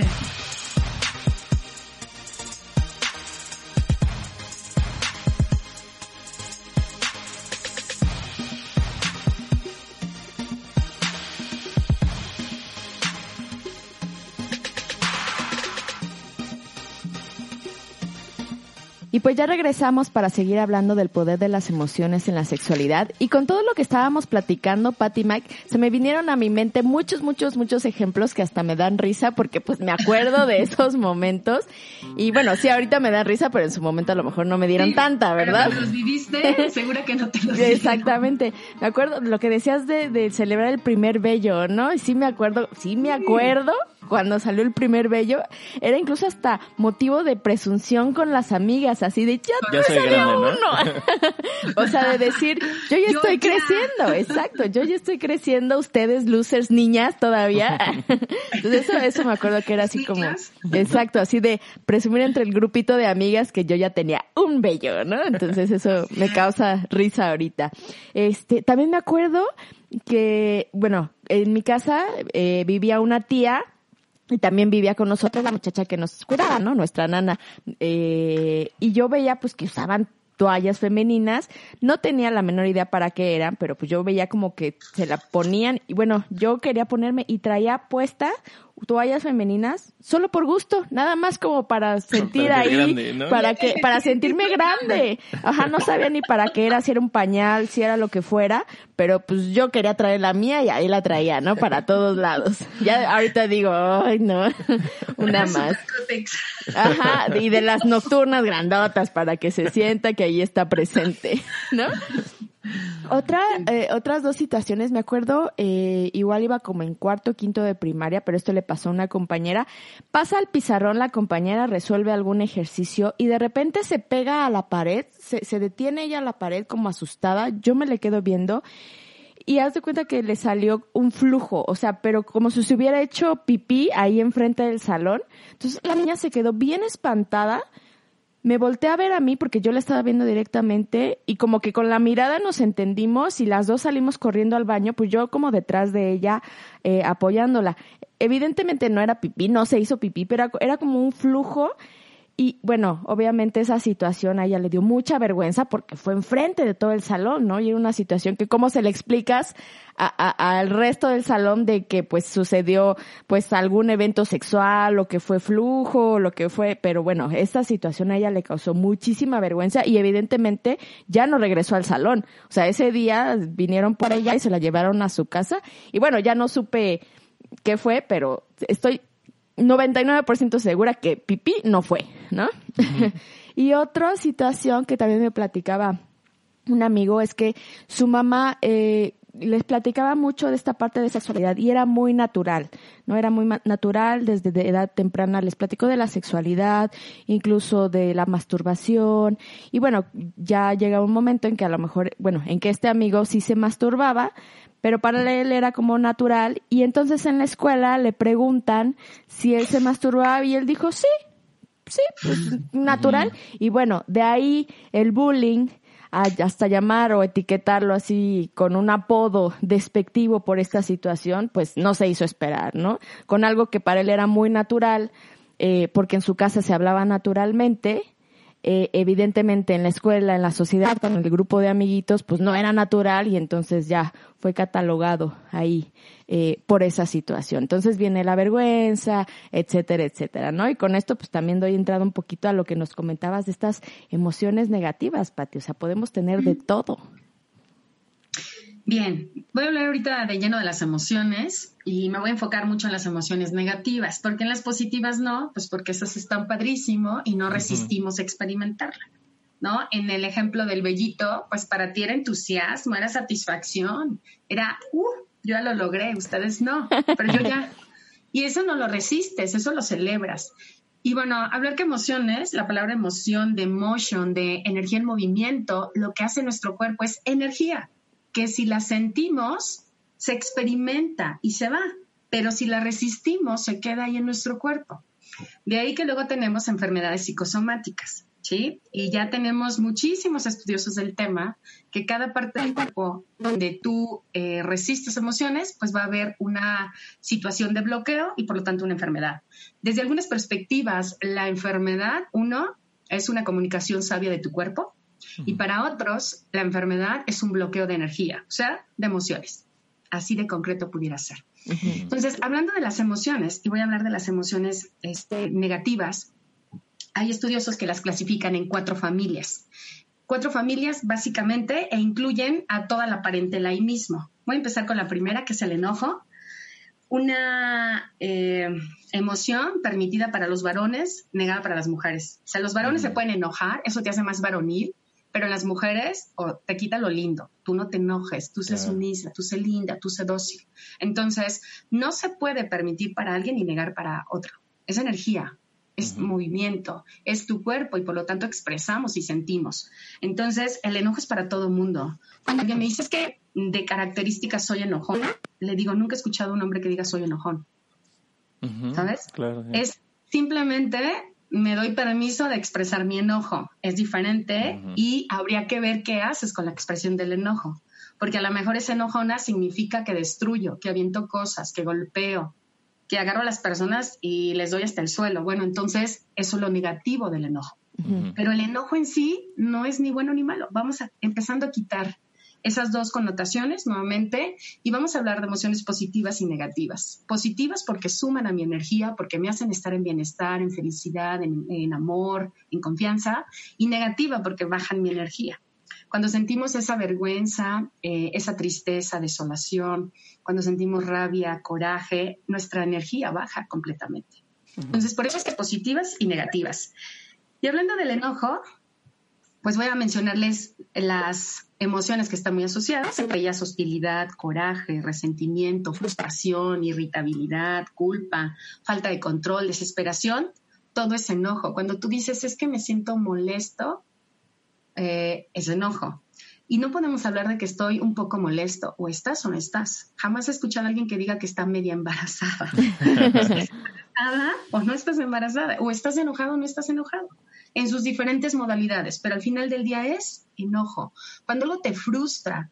Speaker 2: Y pues ya regresamos para seguir hablando del poder de las emociones en la sexualidad. Y con todo lo que estábamos platicando, Patty Mike, se me vinieron a mi mente muchos, muchos, muchos ejemplos que hasta me dan risa porque pues me acuerdo de *laughs* esos momentos. Y bueno, sí, ahorita me dan risa, pero en su momento a lo mejor no me dieron tanta, ¿verdad?
Speaker 4: Pero los viviste, *laughs* segura que no te los
Speaker 2: Exactamente. Me acuerdo lo que decías de, de celebrar el primer bello, ¿no? Y sí me acuerdo, sí me acuerdo cuando salió el primer bello, era incluso hasta motivo de presunción con las amigas, así de, ya,
Speaker 3: Ya
Speaker 2: salió
Speaker 3: grande, ¿no?
Speaker 2: uno. *laughs* o sea, de decir, yo ya *laughs*
Speaker 4: Yo
Speaker 2: estoy
Speaker 4: ya.
Speaker 2: creciendo, exacto, yo ya estoy creciendo, ustedes losers niñas todavía. *laughs* Entonces eso, eso me acuerdo que era así como, exacto, así de presumir entre el grupito de amigas que yo ya tenía un bello, ¿no? Entonces eso me causa risa ahorita. Este, también me acuerdo que, bueno, en mi casa eh, vivía una tía y también vivía con nosotros la muchacha que nos cuidaba, ¿no? Nuestra nana. Eh, y yo veía pues que usaban toallas femeninas. No tenía la menor idea para qué eran, pero pues yo veía como que se la ponían. Y bueno, yo quería ponerme y traía puesta toallas femeninas solo por gusto, nada más como para sentir
Speaker 3: Para
Speaker 2: ahí,
Speaker 3: grande, ¿no?
Speaker 2: para que, para sentirme grande. Ajá, no sabía ni para qué era, si era un pañal, si era lo que fuera, pero pues yo quería traer la mía y ahí la traía, ¿no? Para todos lados. Ya ahorita digo, ay no, *laughs* una más. Ajá, y de las nocturnas grandotas para que se sienta que ahí está presente, ¿no? Otra, eh, otras dos situaciones, me acuerdo, eh, igual iba como en cuarto, quinto de primaria, pero esto le pasó a una compañera. Pasa al pizarrón, la compañera resuelve algún ejercicio y de repente se pega a la pared, se, se detiene ella a la pared como asustada, yo me le quedo viendo y haz de cuenta que le salió un flujo, o sea, pero como si se hubiera hecho pipí ahí enfrente del salón. Entonces la niña se quedó bien espantada, me volteé a ver a mí porque yo la estaba viendo directamente y como que con la mirada nos entendimos y las dos salimos corriendo al baño, pues yo como detrás de ella eh, apoyándola. Evidentemente no era pipí, no se hizo pipí, pero era- era como un flujo y bueno, obviamente esa situación a ella le dio mucha vergüenza porque fue enfrente de todo el salón, ¿no? Y era una situación que cómo se le explicas a- a- al resto del salón de que pues sucedió pues algún evento sexual, lo que fue flujo, lo que fue, pero bueno, esta situación a ella le causó muchísima vergüenza y evidentemente ya no regresó al salón. O sea, ese día vinieron por ella y se la llevaron a su casa y bueno, ya no supe qué fue, pero estoy 99% segura que pipí no fue, ¿no? *laughs* y otra situación que también me platicaba un amigo es que su mamá eh, les platicaba mucho de esta parte de sexualidad y era muy natural, ¿no? Era muy natural desde de edad temprana. Les platicó de la sexualidad, incluso de la masturbación. Y bueno, ya llega un momento en que a lo mejor, bueno, en que este amigo sí se masturbaba, pero para él era como natural. Y entonces en la escuela le preguntan si él se masturbaba y él dijo sí, sí, pues *laughs* natural. Y bueno, de ahí el bullying, hasta llamar o etiquetarlo así con un apodo despectivo por esta situación, pues no se hizo esperar, ¿no? Con algo que para él era muy natural, eh, porque en su casa se hablaba naturalmente, eh, evidentemente en la escuela, en la sociedad, con el grupo de amiguitos, pues no era natural y entonces ya fue catalogado ahí eh, por esa situación. Entonces viene la vergüenza, etcétera, etcétera, ¿no? Y con esto pues también doy entrada un poquito a lo que nos comentabas de estas emociones negativas, Pati. O sea, podemos tener de todo.
Speaker 4: Bien, voy a hablar ahorita de lleno de las emociones y me voy a enfocar mucho en las emociones negativas, porque en las positivas no, pues porque esas están padrísimo y no resistimos a experimentarla, ¿no? En el ejemplo del vellito, pues para ti era entusiasmo, era satisfacción, era, uh, yo ya lo logré, ustedes no, pero yo ya. *laughs* Y eso no lo resistes, eso lo celebras. Y bueno, hablar que emociones, la palabra emoción, de motion, de energía en movimiento, lo que hace nuestro cuerpo es energía que si la sentimos, se experimenta y se va, pero si la resistimos, se queda ahí en nuestro cuerpo. De ahí que luego tenemos enfermedades psicosomáticas, ¿sí? Y ya tenemos muchísimos estudiosos del tema, que cada parte del cuerpo donde tú eh, resistes emociones, pues va a haber una situación de bloqueo y por lo tanto una enfermedad. Desde algunas perspectivas, la enfermedad, uno, es una comunicación sabia de tu cuerpo, y para otros, la enfermedad es un bloqueo de energía, o sea, de emociones. Así de concreto pudiera ser. Entonces, hablando de las emociones, y voy a hablar de las emociones este, negativas, hay estudiosos que las clasifican en cuatro familias. Cuatro familias básicamente e incluyen a toda la parentela ahí mismo. Voy a empezar con la primera, que es el enojo. Una eh, emoción permitida para los varones, negada para las mujeres. O sea, los varones se pueden enojar, eso te hace más varonil, pero en las mujeres te quita lo lindo. Tú no te enojes, tú sé sumisa, tú sé linda, tú sé dócil. Entonces, no se puede permitir para alguien y negar para otro. Es energía, es movimiento, es tu cuerpo y por lo tanto expresamos y sentimos. Entonces, el enojo es para todo mundo. Cuando alguien me dice que de características soy enojona, le digo, nunca he escuchado a un hombre que diga soy enojón. ¿Sabes? Es simplemente me doy permiso de expresar mi enojo. Es diferente y habría que ver qué haces con la expresión del enojo. Porque a lo mejor esa enojona significa que destruyo, que aviento cosas, que golpeo, que agarro a las personas y les doy hasta el suelo. Bueno, entonces eso es lo negativo del enojo. Pero el enojo en sí no es ni bueno ni malo. Vamos a, empezando a quitar esas dos connotaciones nuevamente y vamos a hablar de emociones positivas y negativas. Positivas porque suman a mi energía, porque me hacen estar en bienestar, en felicidad, en, amor, en confianza y negativa porque bajan mi energía. Cuando sentimos esa vergüenza, eh, esa tristeza, desolación, cuando sentimos rabia, coraje, nuestra energía baja completamente. Entonces, por eso es que positivas y negativas. Y hablando del enojo, pues voy a mencionarles las emociones que están muy asociadas, entre ellas hostilidad, coraje, resentimiento, frustración, irritabilidad, culpa, falta de control, desesperación, todo es enojo. Cuando tú dices es que me siento molesto, eh, es enojo. Y no podemos hablar de que estoy un poco molesto, o estás o no estás. Jamás he escuchado a alguien que diga que está media embarazada. *laughs* ¿Estás embarazada o no estás embarazada? ¿O estás enojado o no estás enojado? En sus diferentes modalidades, pero al final del día es enojo. Cuando algo te frustra,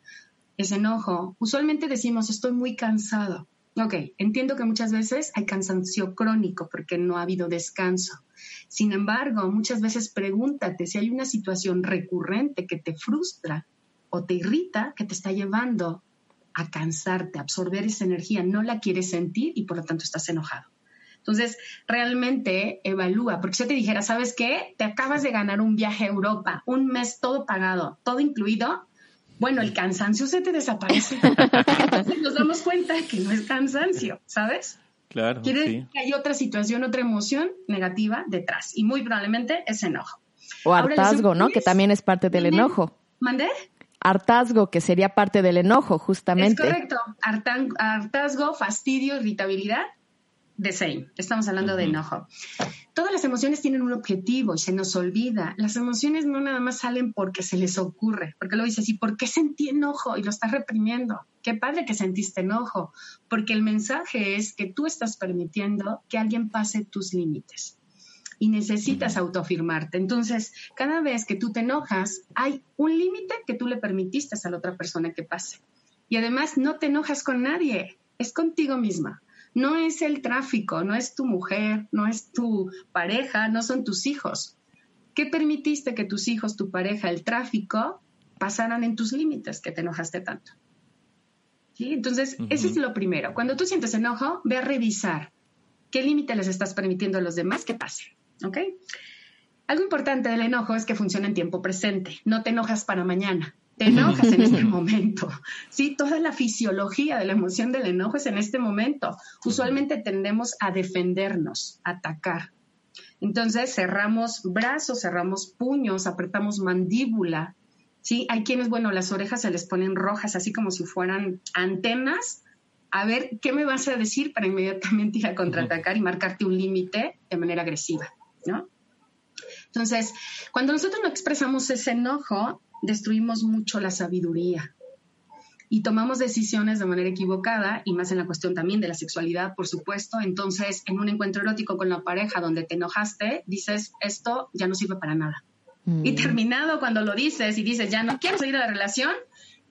Speaker 4: es enojo, usualmente decimos estoy muy cansado. Ok, entiendo que muchas veces hay cansancio crónico porque no ha habido descanso. Sin embargo, muchas veces pregúntate si hay una situación recurrente que te frustra o te irrita que te está llevando a cansarte, a absorber esa energía, no la quieres sentir y por lo tanto estás enojado. Entonces, realmente evalúa, porque si yo te dijera, ¿sabes qué? Te acabas de ganar un viaje a Europa, un mes todo pagado, todo incluido. Bueno, el cansancio se te desaparece. *laughs* Entonces nos damos cuenta que no es cansancio, ¿sabes?
Speaker 3: Claro.
Speaker 4: Quiere decir que hay otra situación, otra emoción negativa detrás y muy probablemente es enojo.
Speaker 2: O hartazgo, ¿no? Que también es parte del enojo.
Speaker 4: ¿Mandé?
Speaker 2: Hartazgo, que sería parte del enojo, justamente.
Speaker 4: Es correcto. Hartazgo, fastidio, irritabilidad the same. Estamos hablando de enojo. Todas las emociones tienen un objetivo y se nos olvida. Las emociones no nada más salen porque se les ocurre, porque lo dices, ¿y por qué sentí enojo? Y lo estás reprimiendo. Qué padre que sentiste enojo, porque el mensaje es que tú estás permitiendo que alguien pase tus límites y necesitas autoafirmarte. Entonces, cada vez que tú te enojas, hay un límite que tú le permitiste a la otra persona que pase. Y además no te enojas con nadie, es contigo misma no es el tráfico, no es tu mujer, no es tu pareja, no son tus hijos. ¿Qué permitiste que tus hijos, tu pareja, el tráfico pasaran en tus límites que te enojaste tanto? ¿Sí? Entonces, eso es lo primero. Cuando tú sientes enojo, ve a revisar qué límite les estás permitiendo a los demás que pasen. ¿Ok? Algo importante del enojo es que funciona en tiempo presente. No te enojas para mañana te enojas en este momento. Sí, toda la fisiología de la emoción del enojo es en este momento. Usualmente tendemos a defendernos, a atacar. Entonces cerramos brazos, cerramos puños, apretamos mandíbula. Sí, hay quienes, bueno, las orejas se les ponen rojas, así como si fueran antenas. A ver, ¿qué me vas a decir para inmediatamente ir a contraatacar y marcarte un límite de manera agresiva? ¿no? Entonces, cuando nosotros no expresamos ese enojo, destruimos mucho la sabiduría y tomamos decisiones de manera equivocada y más en la cuestión también de la sexualidad, por supuesto. Entonces, en un encuentro erótico con la pareja donde te enojaste, dices, esto ya no sirve para nada. Y mm. terminado cuando lo dices y dices, ya no quiero salir de la relación,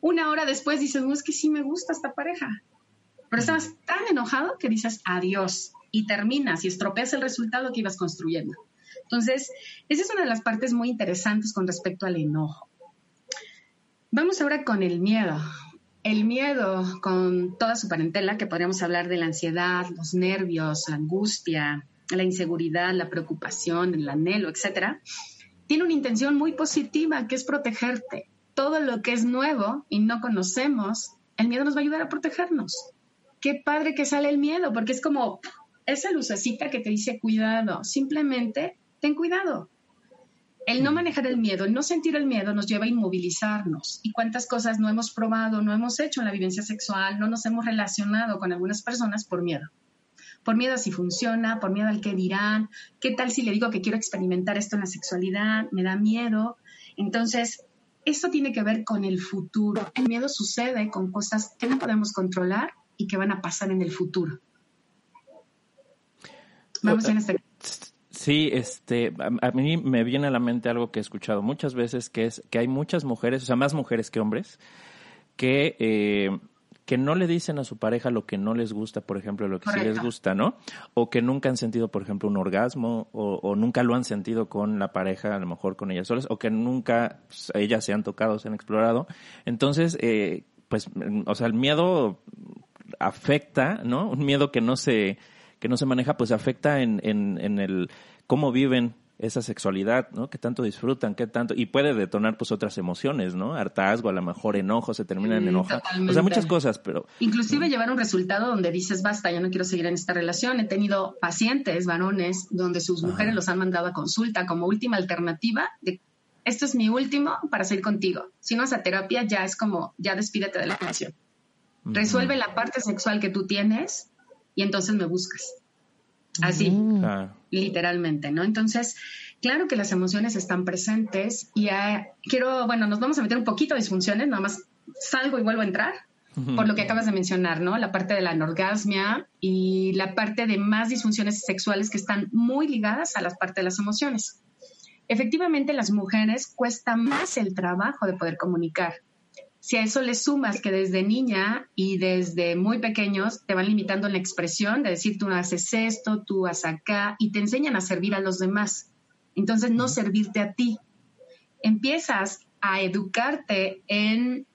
Speaker 4: una hora después dices, no, es que sí me gusta esta pareja. Pero estabas tan enojado que dices, adiós. Y terminas y estropeas el resultado que ibas construyendo. Entonces, esa es una de las partes muy interesantes con respecto al enojo. Vamos ahora con el miedo. El miedo con toda su parentela, que podríamos hablar de la ansiedad, los nervios, la angustia, la inseguridad, la preocupación, el anhelo, etcétera, tiene una intención muy positiva que es protegerte. Todo lo que es nuevo y no conocemos, el miedo nos va a ayudar a protegernos. Qué padre que sale el miedo, porque es como esa lucecita que te dice cuidado, simplemente ten cuidado. El no manejar el miedo, el no sentir el miedo nos lleva a inmovilizarnos. ¿Y cuántas cosas no hemos probado, no hemos hecho en la vivencia sexual, no nos hemos relacionado con algunas personas por miedo? Por miedo a si funciona, por miedo al que dirán, qué tal si le digo que quiero experimentar esto en la sexualidad, me da miedo. Entonces, eso tiene que ver con el futuro. El miedo sucede con cosas que no podemos controlar y que van a pasar en el futuro. Vamos en este
Speaker 3: Sí, este, a, mí me viene a la mente algo que he escuchado muchas veces, que es que hay muchas mujeres, o sea, más mujeres que hombres, que, eh, que no le dicen a su pareja lo que no les gusta, por ejemplo, lo que sí les gusta, ¿no? O que nunca han sentido, por ejemplo, un orgasmo, o, nunca lo han sentido con la pareja, a lo mejor con ellas solas, o que nunca pues, ellas se han tocado, se han explorado. Entonces, eh, pues, o sea, el miedo afecta, ¿no? Un miedo que no se que no se maneja, pues afecta en, en, en el cómo viven esa sexualidad, ¿no? Que tanto disfrutan, qué tanto, y puede detonar pues otras emociones, ¿no? Hartazgo, a lo mejor enojo, se termina en enojo. O sea, muchas cosas, pero...
Speaker 4: Inclusive llevar un resultado donde dices, basta, ya no quiero seguir en esta relación. He tenido pacientes, varones, donde sus mujeres los han mandado a consulta como última alternativa de, esto es mi último para seguir contigo. Si no es a terapia, ya es como, ya despídete de la relación. Resuelve la parte sexual que tú tienes y entonces me buscas. Así, literalmente, ¿no? Entonces, claro que las emociones están presentes y quiero, bueno, nos vamos a meter un poquito de disfunciones, nada más salgo y vuelvo a entrar, por lo que acabas de mencionar, ¿no? La parte de la anorgasmia y la parte de más disfunciones sexuales que están muy ligadas a la parte de las emociones. Efectivamente, las mujeres cuesta más el trabajo de poder comunicar. Si a eso le sumas que desde niña y desde muy pequeños te van limitando la expresión de decir tú haces esto, tú haces acá y te enseñan a servir a los demás. Entonces no servirte a ti. Empiezas a educarte en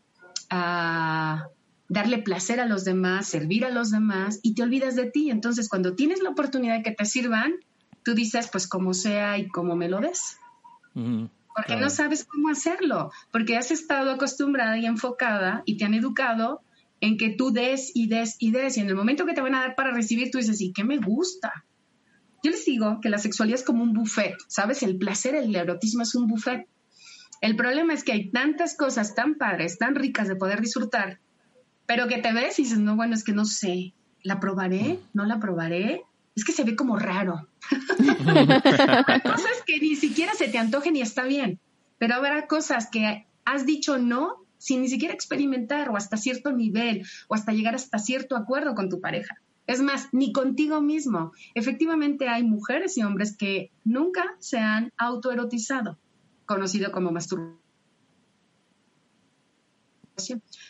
Speaker 4: darle placer a los demás, servir a los demás y te olvidas de ti. Entonces cuando tienes la oportunidad de que te sirvan, tú dices pues como sea y como me lo des porque no sabes cómo hacerlo, porque has estado acostumbrada y enfocada y te han educado en que tú des y des y des, y en el momento que te van a dar para recibir, tú dices, ¿y qué me gusta? Yo les digo que la sexualidad es como un buffet, ¿sabes? El placer, el erotismo es un buffet. El problema es que hay tantas cosas tan padres, tan ricas de poder disfrutar, pero que te ves y dices, no, bueno, es que no sé, ¿la probaré? ¿No la probaré? Es que se ve como raro. *laughs* cosas que ni siquiera se te antojen y está bien, pero habrá cosas que has dicho no sin ni siquiera experimentar o hasta cierto nivel o hasta llegar hasta cierto acuerdo con tu pareja. Es más, ni contigo mismo. Efectivamente hay mujeres y hombres que nunca se han autoerotizado, conocido como masturbación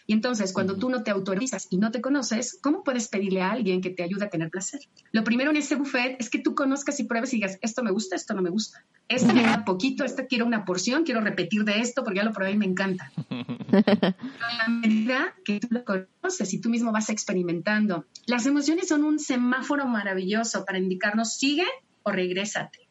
Speaker 4: y entonces, cuando tú no te autorizas y no te conoces, ¿cómo puedes pedirle a alguien que te ayude a tener placer? Lo primero en ese buffet es que tú conozcas y pruebes y digas, esto me gusta, esto no me gusta. Este me da poquito, este quiero una porción, quiero repetir de esto porque ya lo probé y me encanta. *laughs* a la medida que tú lo conoces y tú mismo vas experimentando, las emociones son un semáforo maravilloso para indicarnos sigue o regrésate.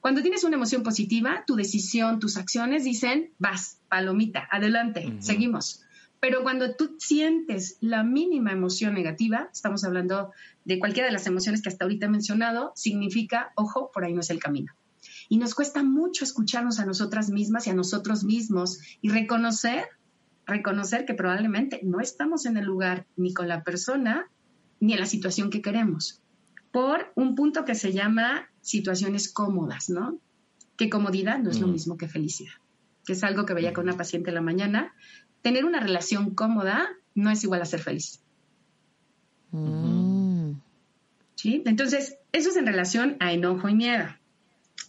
Speaker 4: Cuando tienes una emoción positiva, tu decisión, tus acciones dicen, vas, palomita, adelante, seguimos. Pero cuando tú sientes la mínima emoción negativa, estamos hablando de cualquiera de las emociones que hasta ahorita he mencionado, significa, ojo, por ahí no es el camino. Y nos cuesta mucho escucharnos a nosotras mismas y a nosotros mismos y reconocer, reconocer que probablemente no estamos en el lugar ni con la persona ni en la situación que queremos, por un punto que se llama situaciones cómodas, ¿no? Que comodidad no es lo mm. mismo que felicidad, que es algo que veía con una paciente en la mañana tener una relación cómoda no es igual a ser feliz. Mm. ¿Sí? Entonces, eso es en relación a enojo y miedo.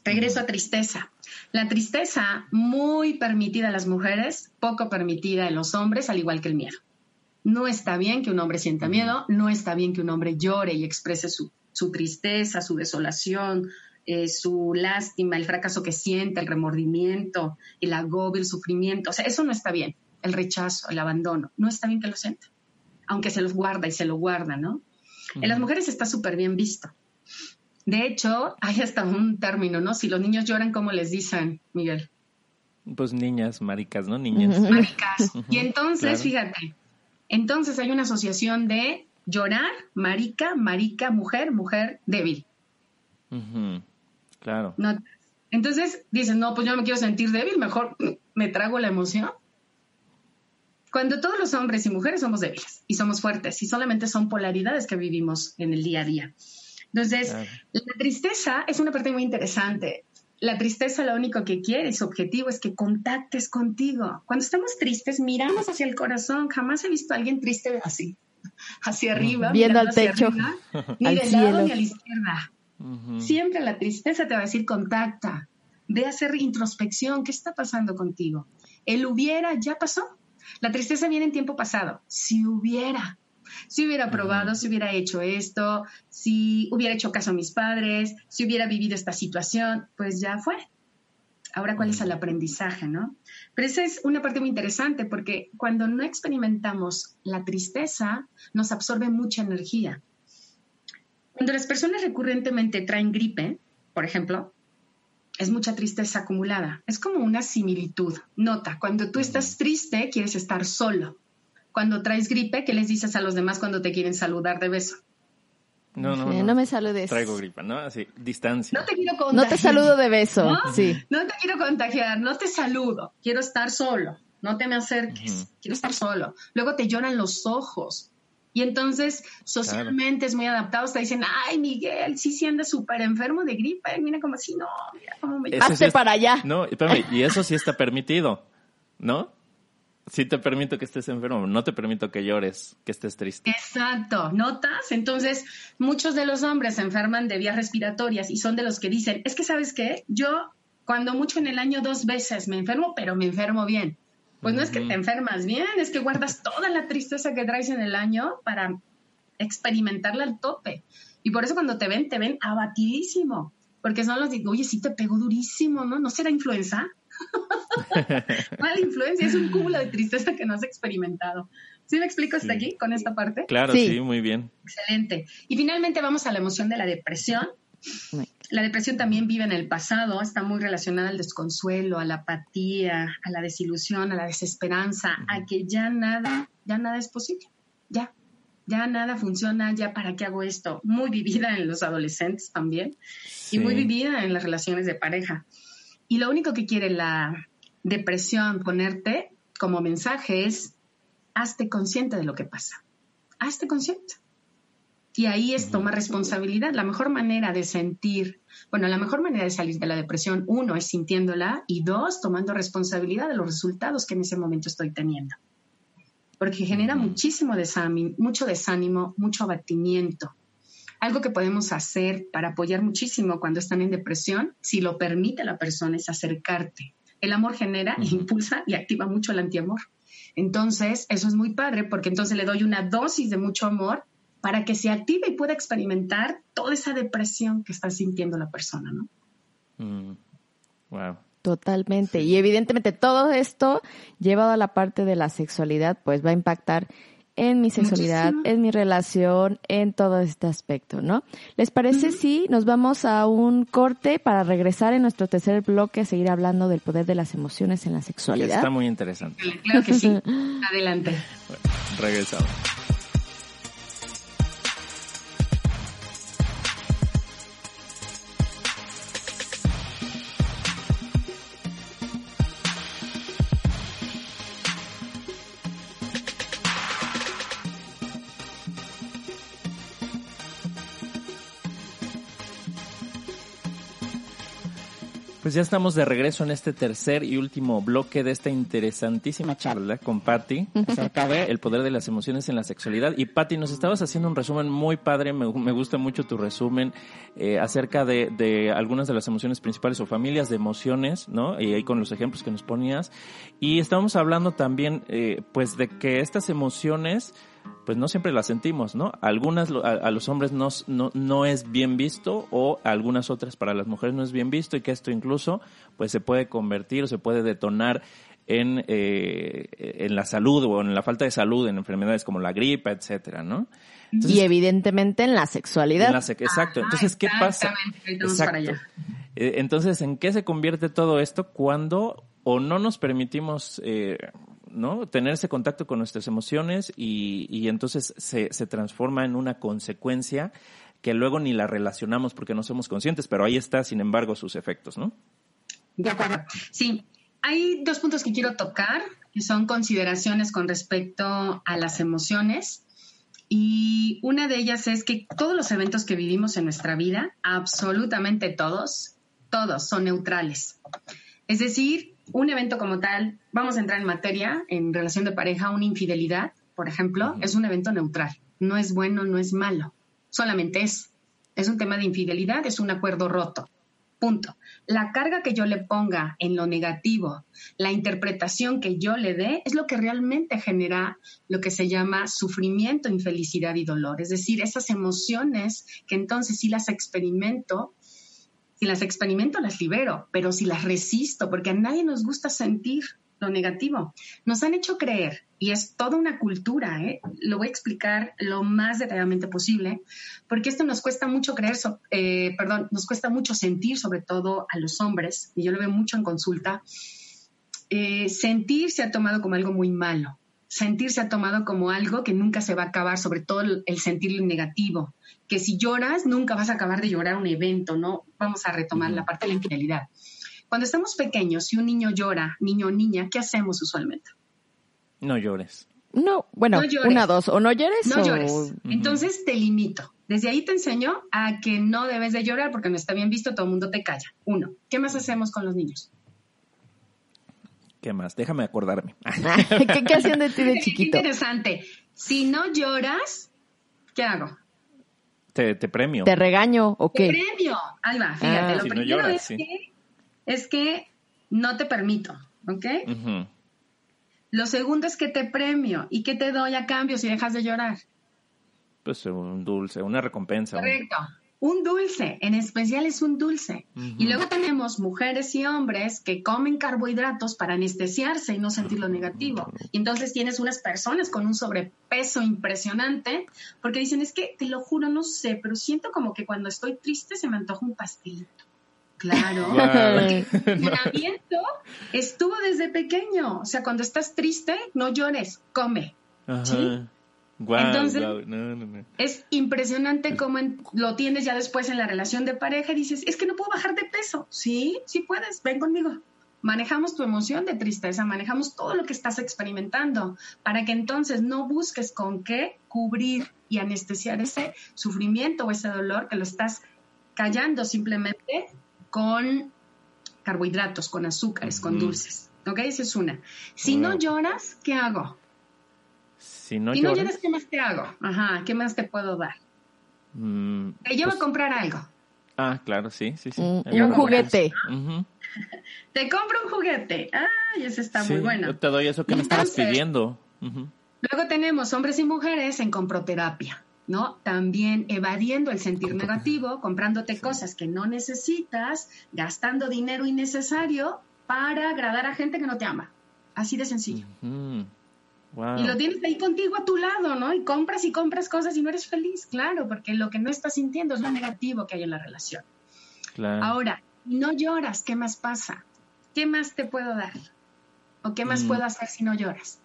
Speaker 4: Regreso a tristeza. La tristeza, muy permitida a las mujeres, poco permitida en los hombres, al igual que el miedo. No está bien que un hombre sienta miedo, no está bien que un hombre llore y exprese su, tristeza, su desolación, eh, su lástima, el fracaso que siente, el remordimiento, el agobio, el sufrimiento. O sea, eso no está bien el rechazo, el abandono. No está bien que lo sienta, aunque se los guarda y se lo guarda, ¿no? En las mujeres está súper bien visto. De hecho, hay hasta un término, ¿no? Si los niños lloran, ¿cómo les dicen, Miguel?
Speaker 3: Pues niñas, maricas, ¿no? Niñas. *laughs*
Speaker 4: Maricas. Y entonces, fíjate, entonces hay una asociación de llorar, marica, marica, mujer, mujer débil.
Speaker 3: Claro.
Speaker 4: No, Entonces dices, no, pues yo no me quiero sentir débil, mejor me trago la emoción. Cuando todos los hombres y mujeres somos débiles y somos fuertes y solamente son polaridades que vivimos en el día a día. Entonces, la tristeza es una parte muy interesante. La tristeza lo único que quiere, su objetivo es que contactes contigo. Cuando estamos tristes, miramos hacia el corazón. Jamás he visto a alguien triste así, hacia arriba,
Speaker 2: viendo al techo, *laughs*
Speaker 4: ni al del lado ni a la izquierda. Siempre la tristeza te va a decir contacta, ve a hacer introspección, ¿qué está pasando contigo? El hubiera ya pasó. La tristeza viene en tiempo pasado. Si hubiera, si hubiera probado, si hubiera hecho esto, si hubiera hecho caso a mis padres, si hubiera vivido esta situación, pues ya fue. Ahora, ¿cuál es el aprendizaje, no? Pero esa es una parte muy interesante porque cuando no experimentamos la tristeza, nos absorbe mucha energía. Cuando las personas recurrentemente traen gripe, por ejemplo, es mucha tristeza acumulada. Es como una similitud. Nota, cuando tú estás triste, quieres estar solo. Cuando traes gripe, ¿qué les dices a los demás cuando te quieren saludar de beso?
Speaker 3: No, no,
Speaker 2: no. no me saludes.
Speaker 3: Traigo gripa, ¿no? Así, distancia.
Speaker 4: No te quiero contagiar.
Speaker 2: No te saludo de beso,
Speaker 4: ¿No?
Speaker 2: sí.
Speaker 4: No te quiero contagiar, no te saludo. Quiero estar solo. No te me acerques. Quiero estar solo. Luego te lloran los ojos. Y entonces, socialmente es muy adaptado. Te dicen, ay, Miguel, sí, sí anda súper enfermo de gripa. Mira como así, no, mira cómo me...
Speaker 3: Eso
Speaker 2: Hazte
Speaker 3: sí
Speaker 2: para allá.
Speaker 3: No, espérame, y eso sí está permitido, ¿no? Sí te permito que estés enfermo, no te permito que llores, que estés triste.
Speaker 4: Exacto, ¿notas? Entonces, muchos de los hombres se enferman de vías respiratorias y son de los que dicen, es que sabes qué, yo cuando mucho en el año dos veces me enfermo, pero me enfermo bien. Pues no es que te enfermas bien, es que guardas *laughs* toda la tristeza que traes en el año para experimentarla al tope. Y por eso cuando te ven, te ven abatidísimo. Porque son los que, oye, sí te pegó durísimo, ¿no? ¿No será influenza? *laughs* Mala influencia, es un cúmulo de tristeza que no has experimentado. ¿Sí me explico hasta
Speaker 3: Sí.
Speaker 4: aquí con esta parte?
Speaker 3: Claro,
Speaker 2: Sí.
Speaker 3: sí, muy bien.
Speaker 4: Excelente. Y finalmente vamos a la emoción de la depresión. La depresión también vive en el pasado, está muy relacionada al desconsuelo, a la apatía, a la desilusión, a la desesperanza, a que ya nada, ya nada es posible. Ya, ya nada funciona, ya para qué hago esto. Muy vivida en los adolescentes también y muy vivida en las relaciones de pareja. Y lo único que quiere la depresión ponerte como mensaje es, hazte consciente de lo que pasa. Hazte consciente. Y ahí es tomar responsabilidad. La mejor manera de sentir, bueno, la mejor manera de salir de la depresión, uno, es sintiéndola y dos, tomando responsabilidad de los resultados que en ese momento estoy teniendo. Porque genera muchísimo desánimo, mucho desánimo, mucho abatimiento. Algo que podemos hacer para apoyar muchísimo cuando están en depresión, si lo permite la persona, es acercarte. El amor genera, impulsa y activa mucho el antiamor. Entonces, eso es muy padre porque entonces le doy una dosis de mucho amor para que se active y pueda experimentar toda esa depresión que está sintiendo la persona, ¿no?
Speaker 3: Mm. Wow.
Speaker 2: Totalmente. Y evidentemente todo esto llevado a la parte de la sexualidad, pues va a impactar en mi sexualidad,
Speaker 4: Muchísimo.
Speaker 2: en mi relación, en todo este aspecto, ¿no? ¿Les parece si nos vamos a un corte para regresar en nuestro tercer bloque a seguir hablando del poder de las emociones en la sexualidad?
Speaker 3: Está muy interesante.
Speaker 4: Claro que sí. *laughs* Adelante.
Speaker 3: Regresamos. Pues ya estamos de regreso en este tercer y último bloque de esta interesantísima charla con Patti *laughs* acerca de el poder de las emociones en la sexualidad. Y Patti, nos estabas haciendo un resumen muy padre, me, me gusta mucho tu resumen eh, acerca de, de algunas de las emociones principales o familias de emociones, ¿no? Y ahí con los ejemplos que nos ponías. Y estábamos hablando también, eh, pues, de que estas emociones pues no siempre las sentimos, ¿no? Algunas a, a los hombres no, no, no es bien visto o algunas otras para las mujeres no es bien visto y que esto incluso pues se puede convertir o se puede detonar en, eh, en la salud o en la falta de salud, en enfermedades como la gripe, etcétera, ¿no? Entonces,
Speaker 2: y evidentemente en la sexualidad.
Speaker 3: en la sec- exacto. Entonces, ¿qué pasa?
Speaker 4: allá.
Speaker 3: Eh, Entonces, ¿en qué se convierte todo esto cuando o no nos permitimos, eh, ¿no? Tener ese contacto con nuestras emociones y, entonces se, se transforma en una consecuencia que luego ni la relacionamos porque no somos conscientes, pero ahí está, sin embargo, sus efectos, ¿no?
Speaker 4: De acuerdo. Sí, hay dos puntos que quiero tocar, que son consideraciones con respecto a las emociones. Y una de ellas es que todos los eventos que vivimos en nuestra vida, absolutamente todos, todos son neutrales. Es decir, un evento como tal, vamos a entrar en materia, en relación de pareja, una infidelidad, por ejemplo, es un evento neutral. No es bueno, no es malo, solamente es. Es un tema de infidelidad, es un acuerdo roto. Punto. La carga que yo le ponga en lo negativo, la interpretación que yo le dé, es lo que realmente genera lo que se llama sufrimiento, infelicidad y dolor. Es decir, esas emociones que entonces sí las experimento, si las experimento las libero, pero si las resisto, porque a nadie nos gusta sentir lo negativo. Nos han hecho creer, y es toda una cultura, ¿eh? lo voy a explicar lo más detalladamente posible, porque esto nos cuesta mucho creer, eh, perdón, nos cuesta mucho sentir, sobre todo a los hombres, y yo lo veo mucho en consulta, eh, sentir se ha tomado como algo muy malo. Sentir se ha tomado como algo que nunca se va a acabar, sobre todo el, el sentir negativo, que si lloras nunca vas a acabar de llorar un evento, ¿no? Vamos a retomar la parte de la infidelidad. Cuando estamos pequeños, si un niño llora, niño o niña, ¿qué hacemos usualmente?
Speaker 3: No llores.
Speaker 2: No, bueno, una, dos, o no llores.
Speaker 4: No llores. Entonces te limito. Desde ahí te enseño a que no debes de llorar porque no está bien visto, todo el mundo te calla. Uno. ¿Qué más hacemos con los niños?
Speaker 3: ¿Qué más? Déjame acordarme. *laughs* *laughs*
Speaker 2: ¿Qué, ¿Qué, hacían de ti de chiquito?
Speaker 4: interesante. Si no lloras, ¿qué hago?
Speaker 3: Te, te premio.
Speaker 2: ¿Te regaño o qué?
Speaker 4: Te premio. Ahí va, fíjate. lo primero es que es que no te permito, ¿ok? Lo segundo es que te premio. ¿Y qué te doy a cambio si dejas de llorar?
Speaker 3: Pues un dulce, una recompensa.
Speaker 4: Correcto. Un dulce, en especial es un dulce. Y luego tenemos mujeres y hombres que comen carbohidratos para anestesiarse y no sentir lo negativo. Y entonces tienes unas personas con un sobrepeso impresionante porque dicen, es que te lo juro, no sé, pero siento como que cuando estoy triste se me antoja un pastelito. Claro, *laughs* *laughs* el entrenamiento estuvo desde pequeño. O sea, cuando estás triste, no llores, come. ¿sí? Entonces, es impresionante cómo lo tienes ya después en la relación de pareja y dices, es que no puedo bajar de peso. Sí, sí puedes, ven conmigo. Manejamos tu emoción de tristeza, manejamos todo lo que estás experimentando para que entonces no busques con qué cubrir y anestesiar ese sufrimiento o ese dolor que lo estás callando simplemente con carbohidratos, con azúcares, con dulces. ¿Ok? Esa es una. Si no lloras, ¿qué hago?
Speaker 3: Si no,
Speaker 4: lloras, ¿qué más te hago? Ajá, ¿qué más te puedo dar?
Speaker 3: Mm,
Speaker 4: te llevo a pues comprar algo.
Speaker 3: Ah, claro, sí, sí, sí.
Speaker 2: Mm, un juguete. *laughs*
Speaker 4: Te compro un juguete. Ay, ese está muy bueno.
Speaker 3: Yo te doy eso que me estabas pidiendo.
Speaker 4: Luego tenemos hombres y mujeres en comproterapia. ¿no? También evadiendo el sentir negativo, comprándote cosas que no necesitas, gastando dinero innecesario para agradar a gente que no te ama. Así de sencillo. Y lo tienes ahí contigo a tu lado, ¿no? Y compras y compras cosas y no eres feliz, claro, porque lo que no estás sintiendo es lo negativo que hay en la relación.
Speaker 3: Claro.
Speaker 4: Ahora, no lloras, ¿qué más pasa? ¿Qué más te puedo dar? ¿O qué más mm. puedo hacer si no lloras?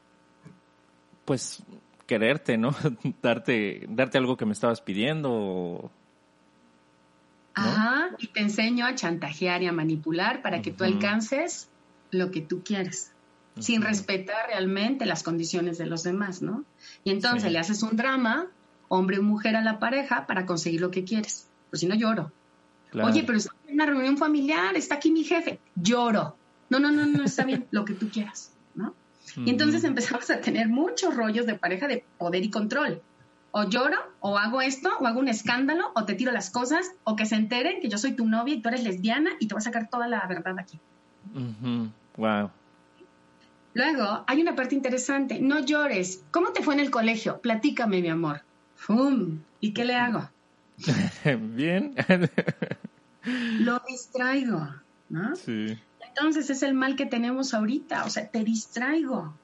Speaker 3: Pues quererte, ¿no? *laughs* darte, darte algo que me estabas pidiendo.
Speaker 4: Ajá, y te enseño a chantajear y a manipular para que tú alcances lo que tú quieres, sin respetar realmente las condiciones de los demás, ¿no? Y entonces le haces un drama, hombre o mujer a la pareja, para conseguir lo que quieres. Pues si no lloro. Oye, pero es una reunión familiar, está aquí mi jefe. Lloro. No, no, no, no, está bien, *laughs* lo que tú quieras, ¿no? Y entonces empezamos a tener muchos rollos de pareja de poder y control. O lloro, o hago esto, o hago un escándalo, o te tiro las cosas, o que se enteren que yo soy tu novia y tú eres lesbiana y te voy a sacar toda la verdad aquí.
Speaker 3: Wow.
Speaker 4: Luego, hay una parte interesante. No llores. ¿Cómo te fue en el colegio? Platícame, mi amor. ¡Fum! ¿Y qué le hago? *laughs*
Speaker 3: Bien. *laughs*
Speaker 4: Lo distraigo, ¿no?
Speaker 3: Sí.
Speaker 4: Entonces es el mal que tenemos ahorita, o sea, te distraigo,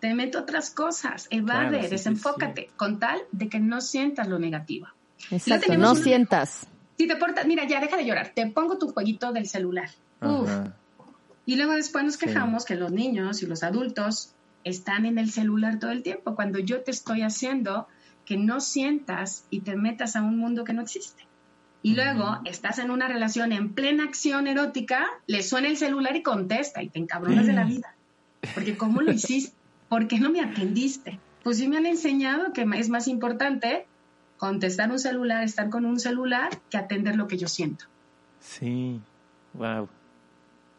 Speaker 4: te meto otras cosas, evade, desenfócate, con tal de que no sientas lo negativo.
Speaker 2: Exacto, no sientas.
Speaker 4: Si te portas, mira, ya deja de llorar, te pongo tu jueguito del celular. Uf. Y luego después nos quejamos que los niños y los adultos están en el celular todo el tiempo, cuando yo te estoy haciendo que no sientas y te metas a un mundo que no existe. Y luego estás en una relación en plena acción erótica, le suena el celular y contesta y te encabronas de la vida. Porque ¿cómo lo hiciste? ¿Por qué no me atendiste? Pues sí me han enseñado que es más importante contestar un celular, estar con un celular, que atender lo que yo siento.
Speaker 3: Sí, wow.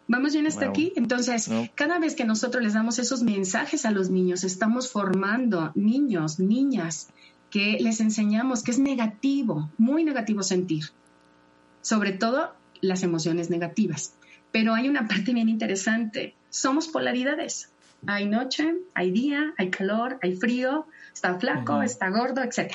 Speaker 4: ¿Vamos bien hasta aquí? Entonces, cada vez que nosotros les damos esos mensajes a los niños, estamos formando niños, niñas, que les enseñamos que es negativo, muy negativo sentir, sobre todo las emociones negativas. Pero hay una parte bien interesante, somos polaridades. Hay noche, hay día, hay calor, hay frío, está flaco, está gordo, etc.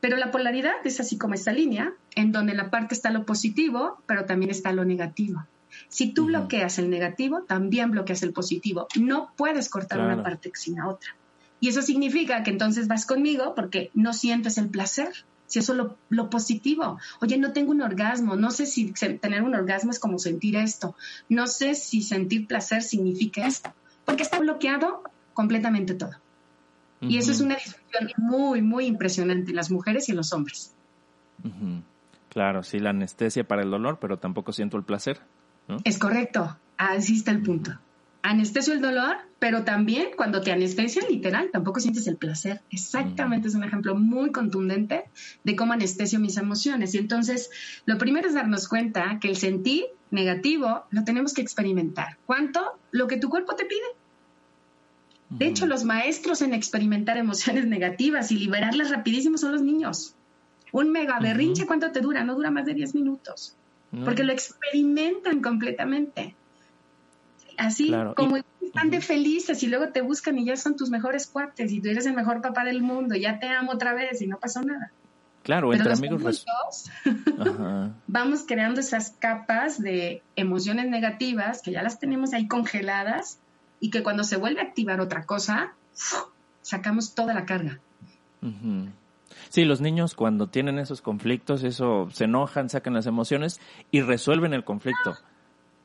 Speaker 4: Pero la polaridad es así como esta línea, en donde la parte está lo positivo, pero también está lo negativo. Si tú bloqueas el negativo, también bloqueas el positivo. No puedes cortar una parte sin la otra. Y eso significa que entonces vas conmigo porque no sientes el placer. Si eso es lo, lo positivo. Oye, no tengo un orgasmo. No sé si tener un orgasmo es como sentir esto. No sé si sentir placer significa esto. Porque está bloqueado completamente todo. Y eso es una discusión muy, muy impresionante en las mujeres y en los hombres.
Speaker 3: Claro, sí, la anestesia para el dolor, pero tampoco siento el placer.
Speaker 4: Es correcto, así está el punto. Anestesio el dolor, pero también cuando te anestesian, literal, tampoco sientes el placer. Exactamente, es un ejemplo muy contundente de cómo anestesio mis emociones. Y entonces, lo primero es darnos cuenta que el sentir negativo lo tenemos que experimentar. ¿Cuánto? Lo que tu cuerpo te pide. De hecho, los maestros en experimentar emociones negativas y liberarlas rapidísimo son los niños. Un mega berrinche, ¿cuánto te dura? No dura más de 10 minutos porque lo experimentan completamente. Así como están de felices y luego te buscan y ya son tus mejores cuates y tú eres el mejor papá del mundo, ya te amo otra vez y no pasó nada.
Speaker 3: Claro, entre amigos. *laughs*
Speaker 4: vamos creando esas capas de emociones negativas que ya las tenemos ahí congeladas y que cuando se vuelve a activar otra cosa, sacamos toda la carga.
Speaker 3: Sí, los niños cuando tienen esos conflictos, eso se enojan, sacan las emociones y resuelven el conflicto.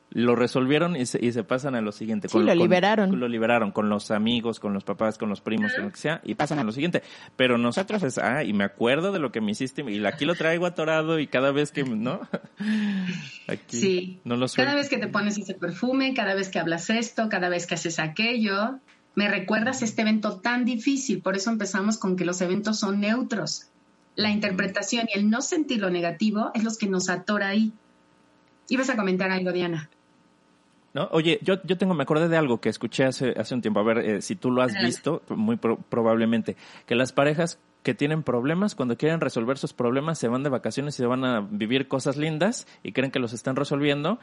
Speaker 3: Lo resolvieron y se, y se pasan a lo siguiente.
Speaker 2: Sí, lo liberaron.
Speaker 3: lo liberaron con los amigos, con los papás, con los primos, con lo que sea, y pasan a lo siguiente. Pero nosotros es, ah, y me acuerdo de lo que me hiciste, y aquí lo traigo atorado y cada vez que, ¿no? *laughs*
Speaker 4: Aquí sí. No lo cada vez que te pones ese perfume, cada vez que hablas esto, cada vez que haces aquello, me recuerdas este evento tan difícil, por eso empezamos con que los eventos son neutros. La interpretación y el no sentir lo negativo es lo que nos atora ahí. Ibas a comentar algo, Diana.
Speaker 3: ¿No? Oye, yo, yo tengo, me acordé de algo que escuché hace, hace un tiempo, a ver eh, si tú lo has visto, muy probablemente, que las parejas que tienen problemas, cuando quieren resolver sus problemas, se van de vacaciones y se van a vivir cosas lindas y creen que los están resolviendo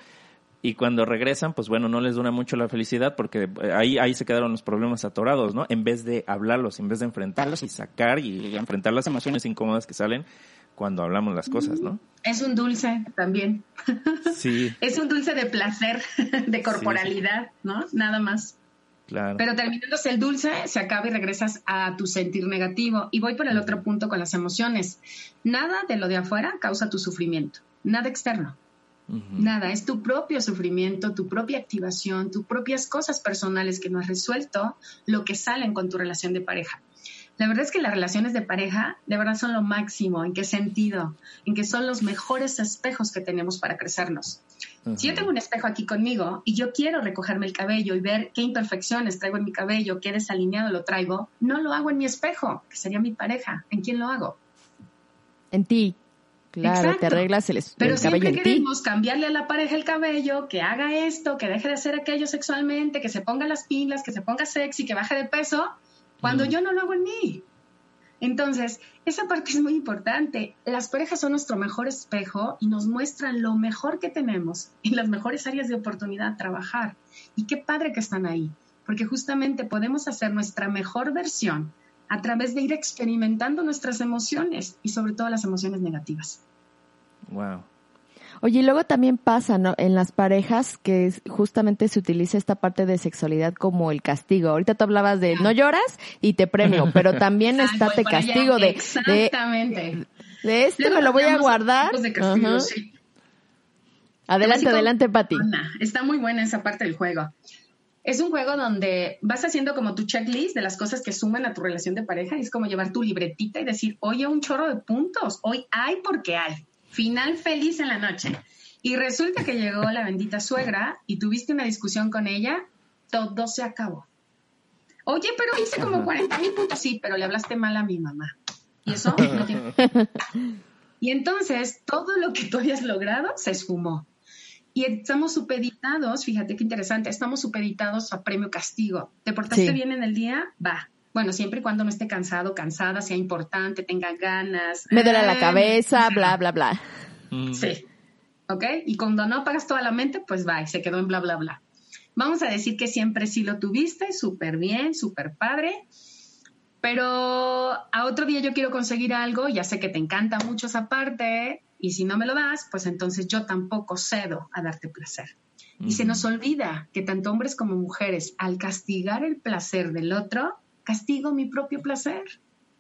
Speaker 3: y cuando regresan, pues bueno, no les dura mucho la felicidad porque eh, ahí, ahí se quedaron los problemas atorados, ¿no? En vez de hablarlos, en vez de enfrentarlos y sacar y enfrentar las emociones incómodas que salen cuando hablamos las cosas, ¿no?
Speaker 4: Es un dulce también. *laughs*
Speaker 3: Sí.
Speaker 4: es un dulce de placer, *laughs* de corporalidad, ¿no? Nada más.
Speaker 3: Claro.
Speaker 4: Pero terminándose el dulce, se acaba y regresas a tu sentir negativo. Y voy por el otro punto con las emociones. Nada de lo de afuera causa tu sufrimiento, nada externo. Nada, es tu propio sufrimiento, tu propia activación, tus propias cosas personales que no has resuelto, lo que salen con tu relación de pareja. La verdad es que las relaciones de pareja de verdad son lo máximo. ¿En qué sentido? En que son los mejores espejos que tenemos para crecernos. Si yo tengo un espejo aquí conmigo y yo quiero recogerme el cabello y ver qué imperfecciones traigo en mi cabello, qué desalineado lo traigo, no lo hago en mi espejo, que sería mi pareja. ¿En quién lo hago?
Speaker 2: En ti. Claro, te arreglas el,
Speaker 4: Pero
Speaker 2: siempre
Speaker 4: queremos cambiarle a la pareja el cabello, que haga esto, que deje de hacer aquello sexualmente, que se ponga las pilas, que se ponga sexy, que baje de peso, cuando yo no lo hago en mí. Entonces, esa parte es muy importante. Las parejas son nuestro mejor espejo y nos muestran lo mejor que tenemos y las mejores áreas de oportunidad a trabajar. Y qué padre que están ahí, porque justamente podemos hacer nuestra mejor versión a través de ir experimentando nuestras emociones y sobre todo las emociones negativas.
Speaker 3: Wow.
Speaker 2: Oye, y luego también pasa, ¿no? En las parejas que justamente se utiliza esta parte de sexualidad como el castigo. Ahorita tú hablabas de no lloras y te premio, *laughs* pero también *laughs* está te castigo de,
Speaker 4: Exactamente.
Speaker 2: De, este me lo voy a guardar. Adelante, adelante, Pati.
Speaker 4: Está muy buena esa parte del juego. Es un juego donde vas haciendo como tu checklist de las cosas que suman a tu relación de pareja y es como llevar tu libretita y decir, oye, un chorro de puntos, hoy hay porque hay. final feliz en la noche. Y resulta que llegó la bendita suegra y tuviste una discusión con ella, todo se acabó. Oye, pero hice como 40 mil puntos, sí, pero le hablaste mal a mi mamá. Y eso no tiene... *laughs* Y entonces todo lo que tú habías logrado se esfumó. Y estamos supeditados, fíjate qué interesante, estamos supeditados a premio castigo. ¿Te portaste bien en el día? Va. Bueno, siempre y cuando no esté cansado, cansada, sea importante, tenga ganas.
Speaker 2: Me duele la cabeza, bla, bla, bla.
Speaker 4: Mm. Sí. ¿Ok? Y cuando no apagas toda la mente, pues va, y se quedó en bla, bla, bla. Vamos a decir que siempre sí lo tuviste, súper bien, súper padre, pero a otro día yo quiero conseguir algo, ya sé que te encanta mucho esa parte, y si no me lo das, pues entonces yo tampoco cedo a darte placer. Y se nos olvida que tanto hombres como mujeres, al castigar el placer del otro, castigo mi propio placer.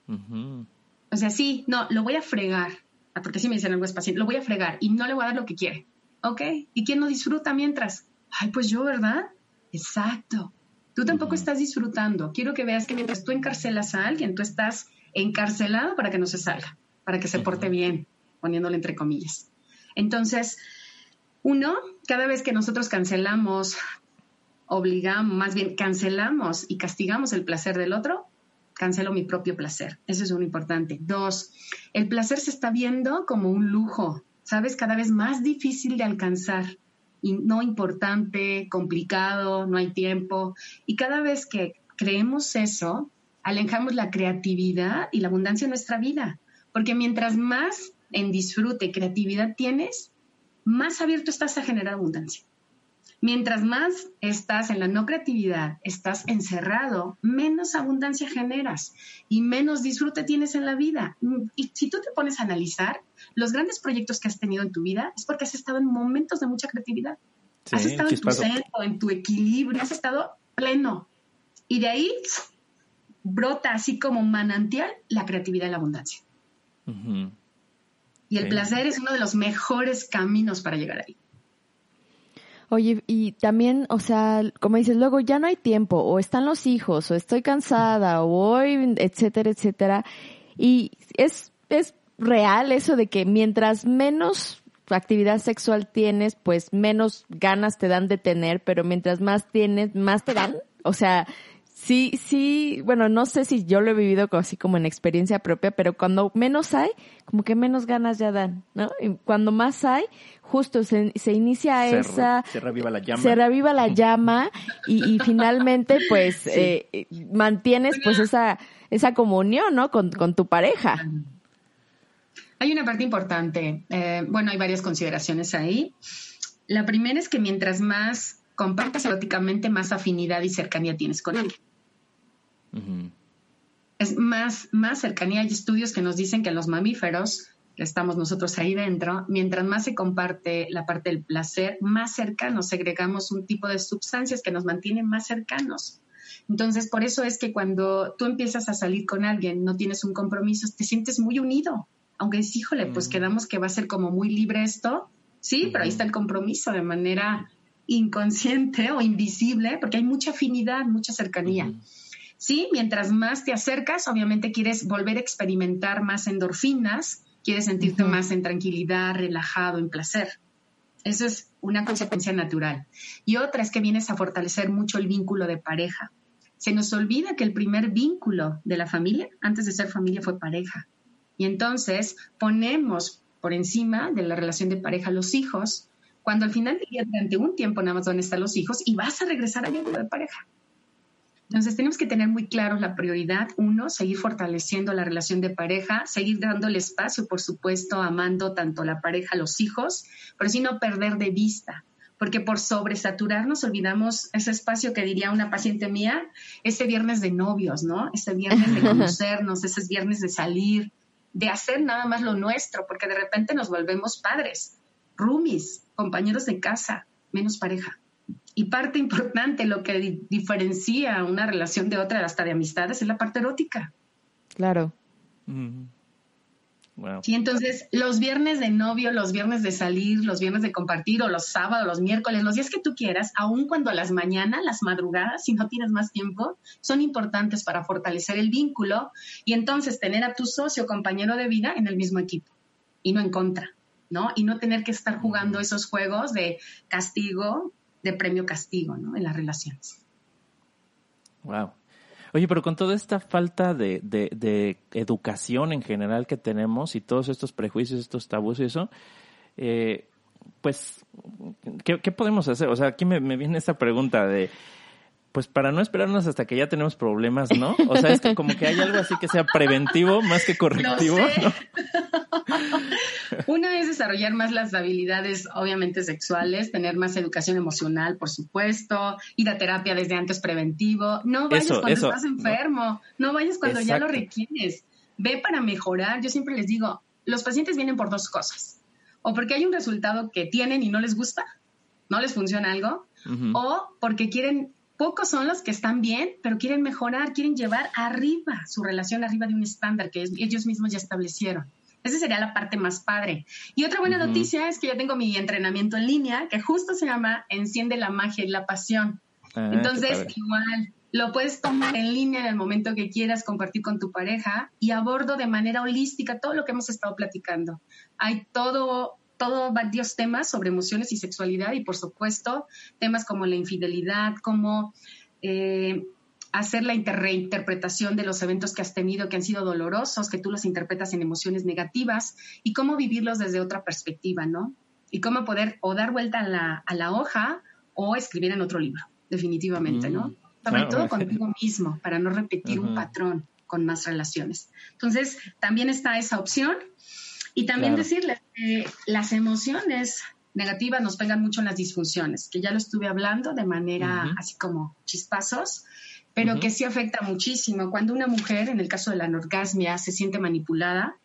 Speaker 4: O sea, sí, no, lo voy a fregar, ah, porque si me dicen algo es paciente, lo voy a fregar y no le voy a dar lo que quiere. ¿Ok? ¿Y quién no disfruta mientras? Ay, pues yo, ¿verdad? Exacto. Tú tampoco estás disfrutando. Quiero que veas que mientras tú encarcelas a alguien, tú estás encarcelado para que no se salga, para que se porte bien, poniéndole entre comillas. Entonces, uno, cada vez que nosotros cancelamos, obligamos, más bien cancelamos y castigamos el placer del otro, cancelo mi propio placer. Eso es muy importante. Dos, el placer se está viendo como un lujo, ¿sabes? Cada vez más difícil de alcanzar no importante, complicado, no hay tiempo. Y cada vez que creemos eso, alejamos la creatividad y la abundancia en nuestra vida. Porque mientras más en disfrute creatividad tienes, más abierto estás a generar abundancia. Mientras más estás en la no creatividad, estás encerrado, menos abundancia generas y menos disfrute tienes en la vida. Y si tú te pones a analizar, los grandes proyectos que has tenido en tu vida es porque has estado en momentos de mucha creatividad. has estado en tu centro, en tu equilibrio, has estado pleno. Y de ahí brota así como manantial la creatividad y la abundancia. Y el placer es uno de los mejores caminos para llegar ahí.
Speaker 2: Oye, y también, o sea, como dices, luego ya no hay tiempo, o están los hijos, o estoy cansada, o hoy, etcétera, etcétera. Y es, es real eso de que mientras menos actividad sexual tienes, pues menos ganas te dan de tener, pero mientras más tienes, más te dan. O sea, sí, sí, bueno, no sé si yo lo he vivido así como en experiencia propia, pero cuando menos hay, como que menos ganas ya dan, ¿no? Y cuando más hay, justo se, se inicia esa...
Speaker 3: se reviva la llama.
Speaker 2: Se reviva la llama y, y finalmente, pues, eh, mantienes pues esa, esa comunión, ¿no? Con, con tu pareja.
Speaker 4: Hay una parte importante. Eh, bueno, hay varias consideraciones ahí. La primera es que mientras más compartas eróticamente, más afinidad y cercanía tienes con Es más, más cercanía. Hay estudios que nos dicen que los mamíferos, que estamos nosotros ahí dentro, mientras más se comparte la parte del placer, más cercanos segregamos un tipo de sustancias que nos mantienen más cercanos. Entonces, por eso es que cuando tú empiezas a salir con alguien, no tienes un compromiso, te sientes muy unido. Aunque es, híjole, pues quedamos que va a ser como muy libre esto, sí, pero ahí está el compromiso de manera inconsciente o invisible, porque hay mucha afinidad, mucha cercanía. Sí, mientras más te acercas, obviamente quieres volver a experimentar más endorfinas, quieres sentirte más en tranquilidad, relajado, en placer. Eso es una consecuencia natural. Y otra es que vienes a fortalecer mucho el vínculo de pareja. Se nos olvida que el primer vínculo de la familia, antes de ser familia, fue pareja. Y entonces ponemos por encima de la relación de pareja los hijos, cuando al final del día, durante un tiempo nada más van a estar los hijos y vas a regresar al vínculo de pareja. Entonces tenemos que tener muy claro la prioridad, uno, seguir fortaleciendo la relación de pareja, seguir dándole espacio, por supuesto, amando tanto la pareja, los hijos, pero sin no perder de vista, porque por sobresaturarnos olvidamos ese espacio que diría una paciente mía, ese viernes de novios, ¿no? Ese viernes de *laughs* conocernos, ese viernes de salir, de hacer nada más lo nuestro, porque de repente nos volvemos padres, roomies, compañeros de casa, menos pareja. Y parte importante, lo que diferencia una relación de otra, hasta de amistades, es la parte erótica.
Speaker 2: Claro.
Speaker 4: Sí, entonces los viernes de novio, los viernes de salir, los viernes de compartir, o los sábados, los miércoles, los días que tú quieras, aun cuando a las mañanas, las madrugadas, si no tienes más tiempo, son importantes para fortalecer el vínculo y entonces tener a tu socio, compañero de vida, en el mismo equipo y no en contra. ¿no? Y no tener que estar jugando esos juegos de castigo, de premio-castigo, ¿no? En las relaciones.
Speaker 3: Wow. Oye, pero con toda esta falta de, de, educación en general que tenemos y todos estos prejuicios, estos tabús y eso, eh, pues, ¿qué, ¿qué, podemos hacer? O sea, aquí me, me viene esta pregunta de, pues para no esperarnos hasta que ya tenemos problemas, ¿no? O sea, es que como que hay algo así que sea preventivo más que *laughs* correctivo. ¿no? *laughs*
Speaker 4: Una es desarrollar más las habilidades, obviamente, sexuales, tener más educación emocional, por supuesto, ir a terapia desde antes preventivo. No vayas cuando estás enfermo, no, vayas cuando ya lo requieres. Ve para mejorar. Yo siempre les digo, los pacientes vienen por dos cosas. O porque hay un resultado que tienen y no les gusta, no les funciona algo, o porque quieren Pocos son los que están bien, pero quieren mejorar, quieren llevar arriba su relación arriba de un estándar que ellos mismos ya establecieron. Esa sería la parte más padre. Y otra buena noticia es que ya tengo mi entrenamiento en línea, que justo se llama Enciende la magia y la pasión. Ah, Entonces, igual, lo puedes tomar en línea en el momento que quieras compartir con tu pareja y abordo de manera holística todo lo que hemos estado platicando. Hay todo todo varios temas sobre emociones y sexualidad y por supuesto temas como la infidelidad, como eh, hacer la reinterpretación de los eventos que has tenido que han sido dolorosos, que tú los interpretas en emociones negativas y cómo vivirlos desde otra perspectiva, ¿no? Y cómo poder o dar vuelta a la, a la hoja o escribir en otro libro, definitivamente, ¿no? Mm, Sobre todo contigo mismo, para no repetir un patrón con más relaciones. Entonces, también está esa opción y también decirles que las emociones negativas nos pegan mucho en las disfunciones, que ya lo estuve hablando de manera así como chispazos, pero que sí afecta muchísimo. Cuando una mujer, en el caso de la anorgasmia, se siente manipulada,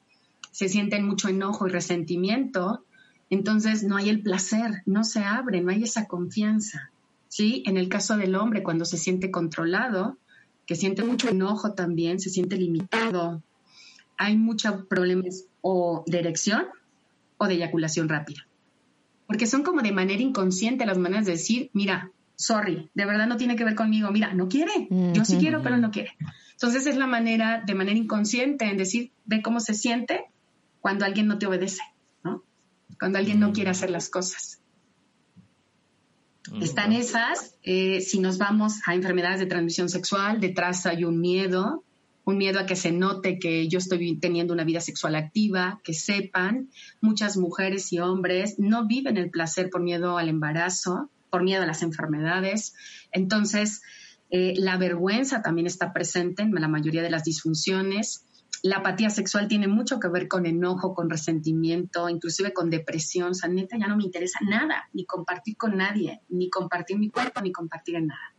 Speaker 4: se siente mucho enojo y resentimiento, entonces no hay el placer, no se abre, no hay esa confianza. ¿sí? En el caso del hombre, cuando se siente controlado, que siente mucho enojo también, se siente limitado, hay muchos problemas o de erección o de eyaculación rápida. Porque son como de manera inconsciente las maneras de decir, mira, sorry, de verdad no tiene que ver conmigo, mira, no quiere, yo sí quiero, pero no quiere. Entonces es la manera, de manera inconsciente, en decir, ve cómo se siente cuando alguien no te obedece, ¿no? Cuando alguien no quiere hacer las cosas. Están esas, eh, si nos vamos a enfermedades de transmisión sexual, detrás hay un miedo, un miedo a que se note que yo estoy teniendo una vida sexual activa, que sepan, muchas mujeres y hombres no viven el placer por miedo al embarazo, por miedo a las enfermedades. Entonces, eh, la vergüenza también está presente en la mayoría de las disfunciones. La apatía sexual tiene mucho que ver con enojo, con resentimiento, inclusive con depresión. O ya no me interesa nada, ni compartir con nadie, ni compartir mi cuerpo, ni compartir en nada.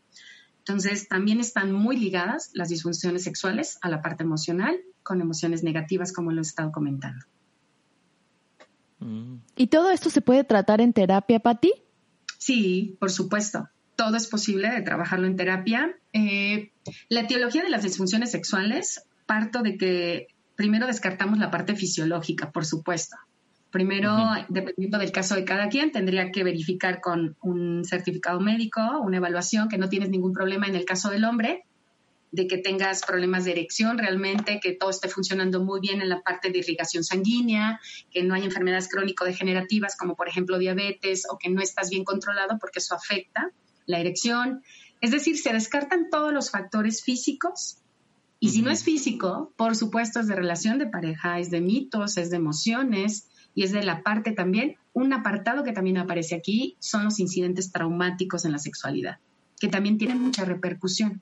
Speaker 4: Entonces, también están muy ligadas las disfunciones sexuales a la parte emocional, con emociones negativas, como lo he estado comentando.
Speaker 2: ¿Y todo esto se puede tratar en terapia, Patti?
Speaker 4: Sí, por supuesto. Todo es posible de trabajarlo en terapia. Eh, la etiología de las disfunciones sexuales parto de que primero descartamos la parte fisiológica, por supuesto. Primero, dependiendo del caso de cada quien, tendría que verificar con un certificado médico, una evaluación, que no tienes ningún problema en el caso del hombre, de que tengas problemas de erección realmente, que todo esté funcionando muy bien en la parte de irrigación sanguínea, que no hay enfermedades crónico-degenerativas como por ejemplo diabetes o que no estás bien controlado porque eso afecta la erección. Es decir, se descartan todos los factores físicos y si no es físico, por supuesto es de relación de pareja, es de mitos, es de emociones, y es de la parte también, un apartado que también aparece aquí son los incidentes traumáticos en la sexualidad, que también tienen mucha repercusión.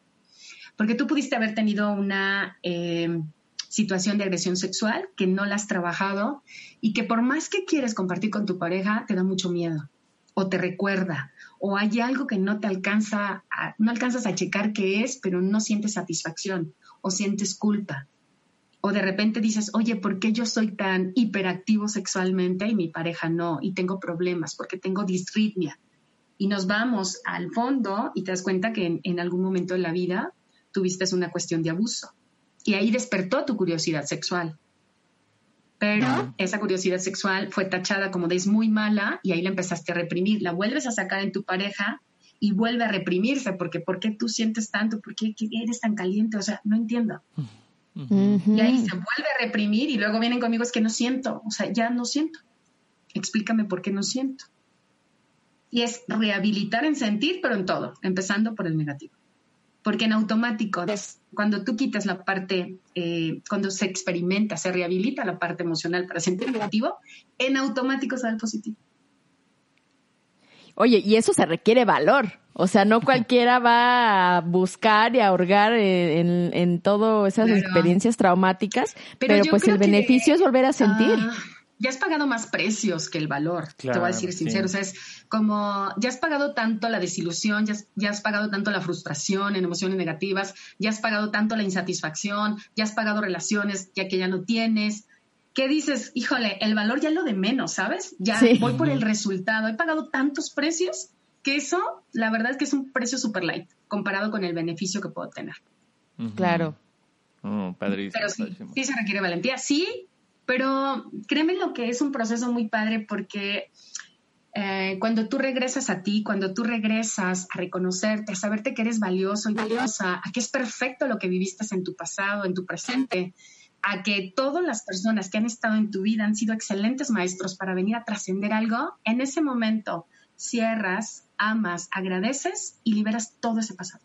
Speaker 4: Porque tú pudiste haber tenido una eh, situación de agresión sexual que no la has trabajado y que por más que quieres compartir con tu pareja, te da mucho miedo o te recuerda o hay algo que no te alcanza, no alcanzas a checar qué es, pero no sientes satisfacción o sientes culpa o de repente dices, oye, ¿por qué yo soy tan hiperactivo sexualmente y mi pareja no? Y tengo problemas porque tengo disritmia. Y nos vamos al fondo y te das cuenta que en, algún momento de la vida tuviste una cuestión de abuso. Y ahí despertó tu curiosidad sexual. Pero esa curiosidad sexual fue tachada como de es muy mala y ahí la empezaste a reprimir. La vuelves a sacar en tu pareja y vuelve a reprimirse porque ¿por qué tú sientes tanto? ¿Por qué eres tan caliente? O sea, no entiendo. Y ahí se vuelve a reprimir y luego vienen conmigo, es que no siento, o sea, ya no siento. explícame por qué no siento. Y es rehabilitar en sentir, pero en todo, empezando por el negativo. Porque en automático, cuando tú quitas la parte, eh, cuando se experimenta, se rehabilita la parte emocional para sentir negativo, en automático sale el positivo.
Speaker 2: Oye, y eso se requiere valor. O sea, no cualquiera va a buscar y a hurgar en, en, todas esas experiencias traumáticas, pero, pues el beneficio es volver a sentir. Ah,
Speaker 4: ya has pagado más precios que el valor, te voy a decir sincero. O sea, es como, ya has pagado tanto la desilusión, ya ya has pagado tanto la frustración en emociones negativas, ya has pagado tanto la insatisfacción, ya has pagado relaciones ya que ya no tienes, ¿qué dices? Híjole, el valor ya lo de menos, ¿sabes? Ya voy por el resultado. He pagado tantos precios que eso, la verdad es que es un precio super light comparado con el beneficio que puedo tener.
Speaker 2: Claro.
Speaker 3: Oh, padrísimo,
Speaker 4: pero sí, sí se requiere valentía, sí, pero créeme lo que es un proceso muy padre porque eh, cuando tú regresas a ti, cuando tú regresas a reconocerte, a saberte que eres valioso y valiosa, a que es perfecto lo que viviste en tu pasado, en tu presente, a que todas las personas que han estado en tu vida han sido excelentes maestros para venir a trascender algo, en ese momento cierras, amas, agradeces y liberas todo ese pasado.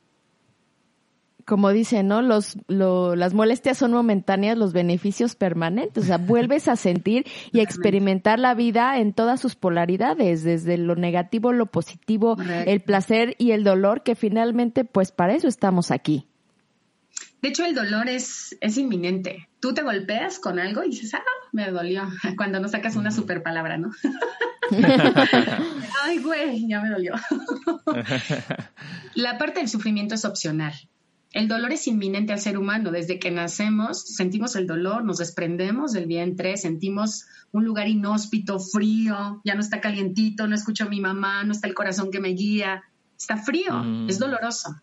Speaker 2: Como dice, ¿no? Los, las molestias son momentáneas, los beneficios permanentes. O sea, *laughs* vuelves a sentir y a experimentar la vida en todas sus polaridades, desde lo negativo, lo positivo, el placer y el dolor, que finalmente, pues para eso estamos aquí.
Speaker 4: De hecho, el dolor es, es inminente. Tú te golpeas con algo y dices, ah, me dolió. *laughs* Cuando no sacas una super palabra, ¿no? *laughs* *laughs* Ay, güey, ya me dolió. La parte del sufrimiento es opcional. El dolor es inminente al ser humano. Desde que nacemos, sentimos el dolor, nos desprendemos del vientre, sentimos un lugar inhóspito, frío, ya no está calientito, no escucho a mi mamá, no está el corazón que me guía. Está frío, mm. es doloroso.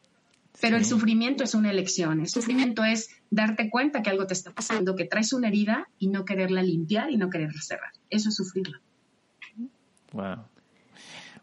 Speaker 4: Pero el sufrimiento es una elección. El sufrimiento es darte cuenta que algo te está pasando, que traes una herida y no quererla limpiar y no quererla cerrar. Eso es sufrirlo.
Speaker 3: Wow.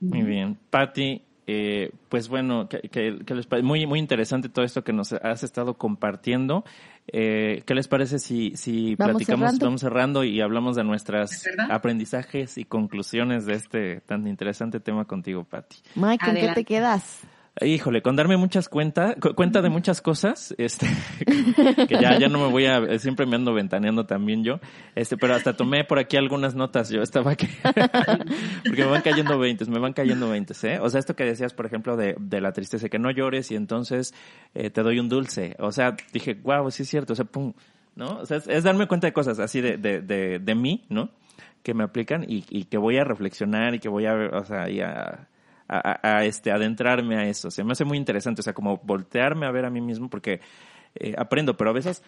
Speaker 3: Muy bien. Patti, eh, pues bueno, que, les muy, muy interesante todo esto que nos has estado compartiendo. Eh, ¿Qué les parece si, si platicamos, vamos cerrando y hablamos de nuestros aprendizajes y conclusiones de este tan interesante tema contigo, Patti?
Speaker 2: Mike, ¿con qué te quedas?
Speaker 3: Híjole, con darme muchas cuentas, cuenta de muchas cosas, este, *laughs* que ya, ya no me voy a, siempre me ando ventaneando también yo, este, pero hasta tomé por aquí algunas notas, yo estaba que, *laughs* porque me van cayendo veintes, me van cayendo veintes, ¿eh? O sea, esto que decías, por ejemplo, de, de la tristeza, que no llores y entonces eh, te doy un dulce, o sea, dije, wow, sí es cierto, o sea, pum, ¿no? O sea, es, darme cuenta de cosas así de, de, de, de mí, ¿no? Que me aplican y, y que voy a reflexionar y que voy a, o sea, y a a, este, adentrarme a eso. Se me hace muy interesante, o sea, como voltearme a ver a mí mismo porque eh, aprendo, pero a veces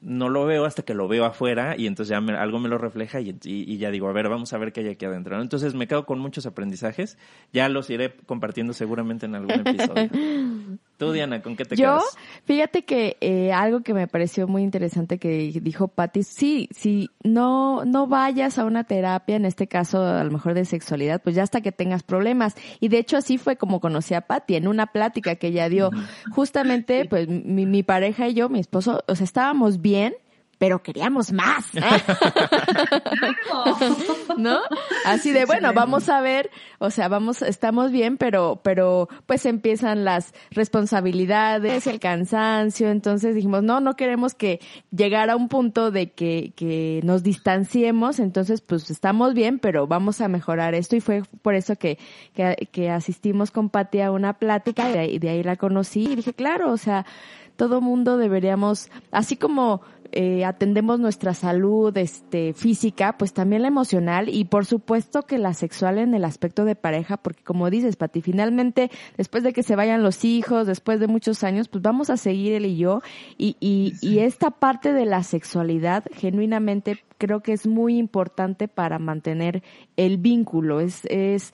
Speaker 3: no lo veo hasta que lo veo afuera y entonces ya algo me lo refleja y, y, ya digo, a ver, vamos a ver qué hay aquí adentro. Entonces me quedo con muchos aprendizajes, ya los iré compartiendo seguramente en algún episodio. *laughs* Tú, Diana, ¿con qué te
Speaker 2: Yo, fíjate que eh, algo que me pareció muy interesante que dijo Patti, sí, sí, no, no vayas a una terapia, en este caso a lo mejor de sexualidad, pues ya hasta que tengas problemas. Y de hecho así fue como conocí a Patti, en una plática que ella dio. Justamente, pues mi, mi pareja y yo, mi esposo, o sea, estábamos bien, pero queríamos más. ¿No? Así de, bueno, vamos a ver, o sea, vamos, estamos bien, pero, pero pues empiezan las responsabilidades, el cansancio, entonces dijimos, no, no queremos que llegara a un punto de que, que nos distanciemos, entonces pues estamos bien, pero vamos a mejorar esto y fue por eso que, que, que asistimos con Pati a una plática y de ahí, de ahí la conocí y dije, claro, o sea, todo mundo deberíamos, así como eh, atendemos nuestra salud este, física, pues también la emocional y por supuesto que la sexual en el aspecto de pareja, porque como dices, Pati, finalmente, después de que se vayan los hijos, después de muchos años, pues vamos a seguir él y yo. Y, y, y esta parte de la sexualidad genuinamente creo que es muy importante para mantener el vínculo, es, es,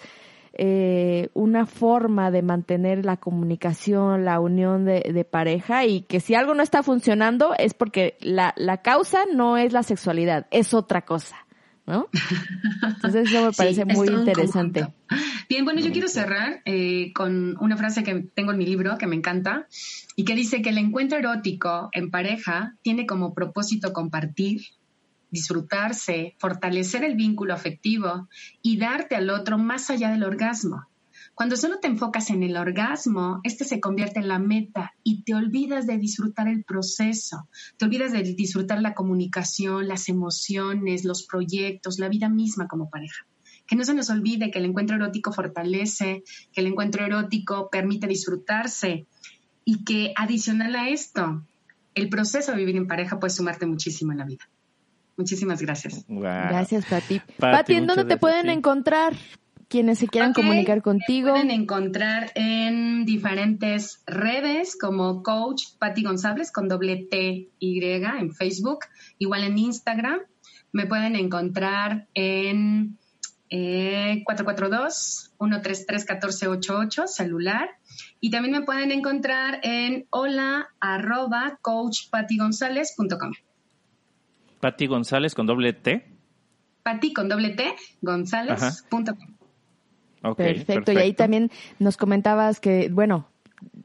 Speaker 2: eh, una forma de mantener la comunicación, la unión de, pareja y que si algo no está funcionando es porque la, la causa no es la sexualidad, es otra cosa. ¿No? Entonces eso me *laughs* parece muy interesante.
Speaker 4: Bien, bueno, yo quiero cerrar eh, con una frase que tengo en mi libro que me encanta y que dice que el encuentro erótico en pareja tiene como propósito compartir, disfrutarse, fortalecer el vínculo afectivo y darte al otro más allá del orgasmo. Cuando solo te enfocas en el orgasmo, este se convierte en la meta y te olvidas de disfrutar el proceso, te olvidas de disfrutar la comunicación, las emociones, los proyectos, la vida misma como pareja. Que no se nos olvide que el encuentro erótico fortalece, que el encuentro erótico permite disfrutarse y que adicional a esto, el proceso de vivir en pareja puede sumarte muchísimo en la vida. Muchísimas gracias.
Speaker 2: Gracias, Pati. Pati, ¿en dónde te pueden encontrar? Quienes se quieran comunicar contigo.
Speaker 4: pueden encontrar en diferentes redes como Coach Pati González con doble T Y en Facebook, igual en Instagram. Me pueden encontrar en eh, 442-133-1488, celular. Y también me pueden encontrar en hola arroba coachpatigonzález.com.
Speaker 3: Pati González con doble T.
Speaker 4: Pati con doble T, gonzález.com.
Speaker 2: perfecto. Y ahí también nos comentabas que, bueno,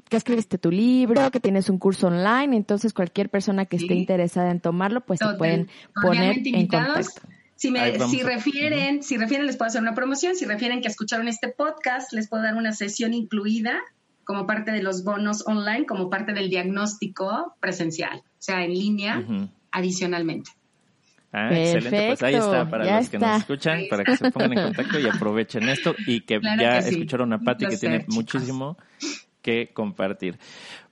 Speaker 2: que escribiste tu libro, que tienes un curso online, entonces cualquier persona que esté interesada en tomarlo, pues se pueden poner en contacto.
Speaker 4: Si, me, si refieren, si refieren, les puedo hacer una promoción. Si refieren que escucharon este podcast, les puedo dar una sesión incluida como parte de los bonos online, como parte del diagnóstico presencial, o sea, en línea, adicionalmente.
Speaker 3: Ah, excelente, pues ahí está para los que nos escuchan, para que se pongan en contacto y aprovechen esto y que ya escucharon a Patti que tiene muchísimo que compartir.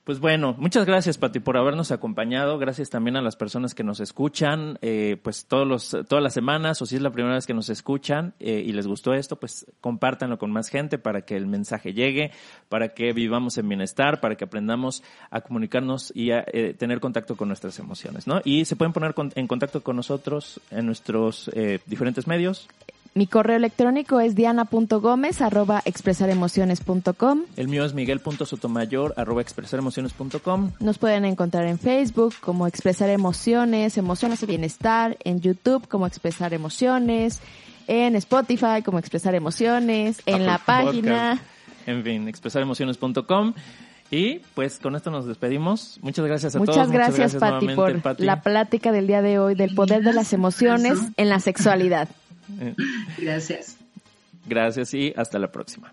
Speaker 3: Pues bueno, muchas gracias, Pati, por habernos acompañado. Gracias también a las personas que nos escuchan, eh, pues todos los, todas las semanas, o si es la primera vez que nos escuchan eh, y les gustó esto, pues compártanlo con más gente para que el mensaje llegue, para que vivamos en bienestar, para que aprendamos a comunicarnos y a eh, tener contacto con nuestras emociones, ¿no? Y se pueden poner en contacto con nosotros en nuestros diferentes medios.
Speaker 2: Mi correo electrónico es diana.gómez arroba expresaremociones.com.
Speaker 3: El mío es miguel.sotomayor arroba expresaremociones.com.
Speaker 2: Nos pueden encontrar en Facebook como Expresar Emociones, Emociones y Bienestar, en YouTube como Expresar Emociones, en Spotify como Expresar Emociones, en la página.
Speaker 3: En fin, expresaremociones.com. Y pues con esto nos despedimos. Muchas gracias a
Speaker 2: todos. Muchas gracias, Pati, por la plática del día de hoy del poder de las emociones en la sexualidad.
Speaker 4: Gracias.
Speaker 3: Gracias y hasta la próxima.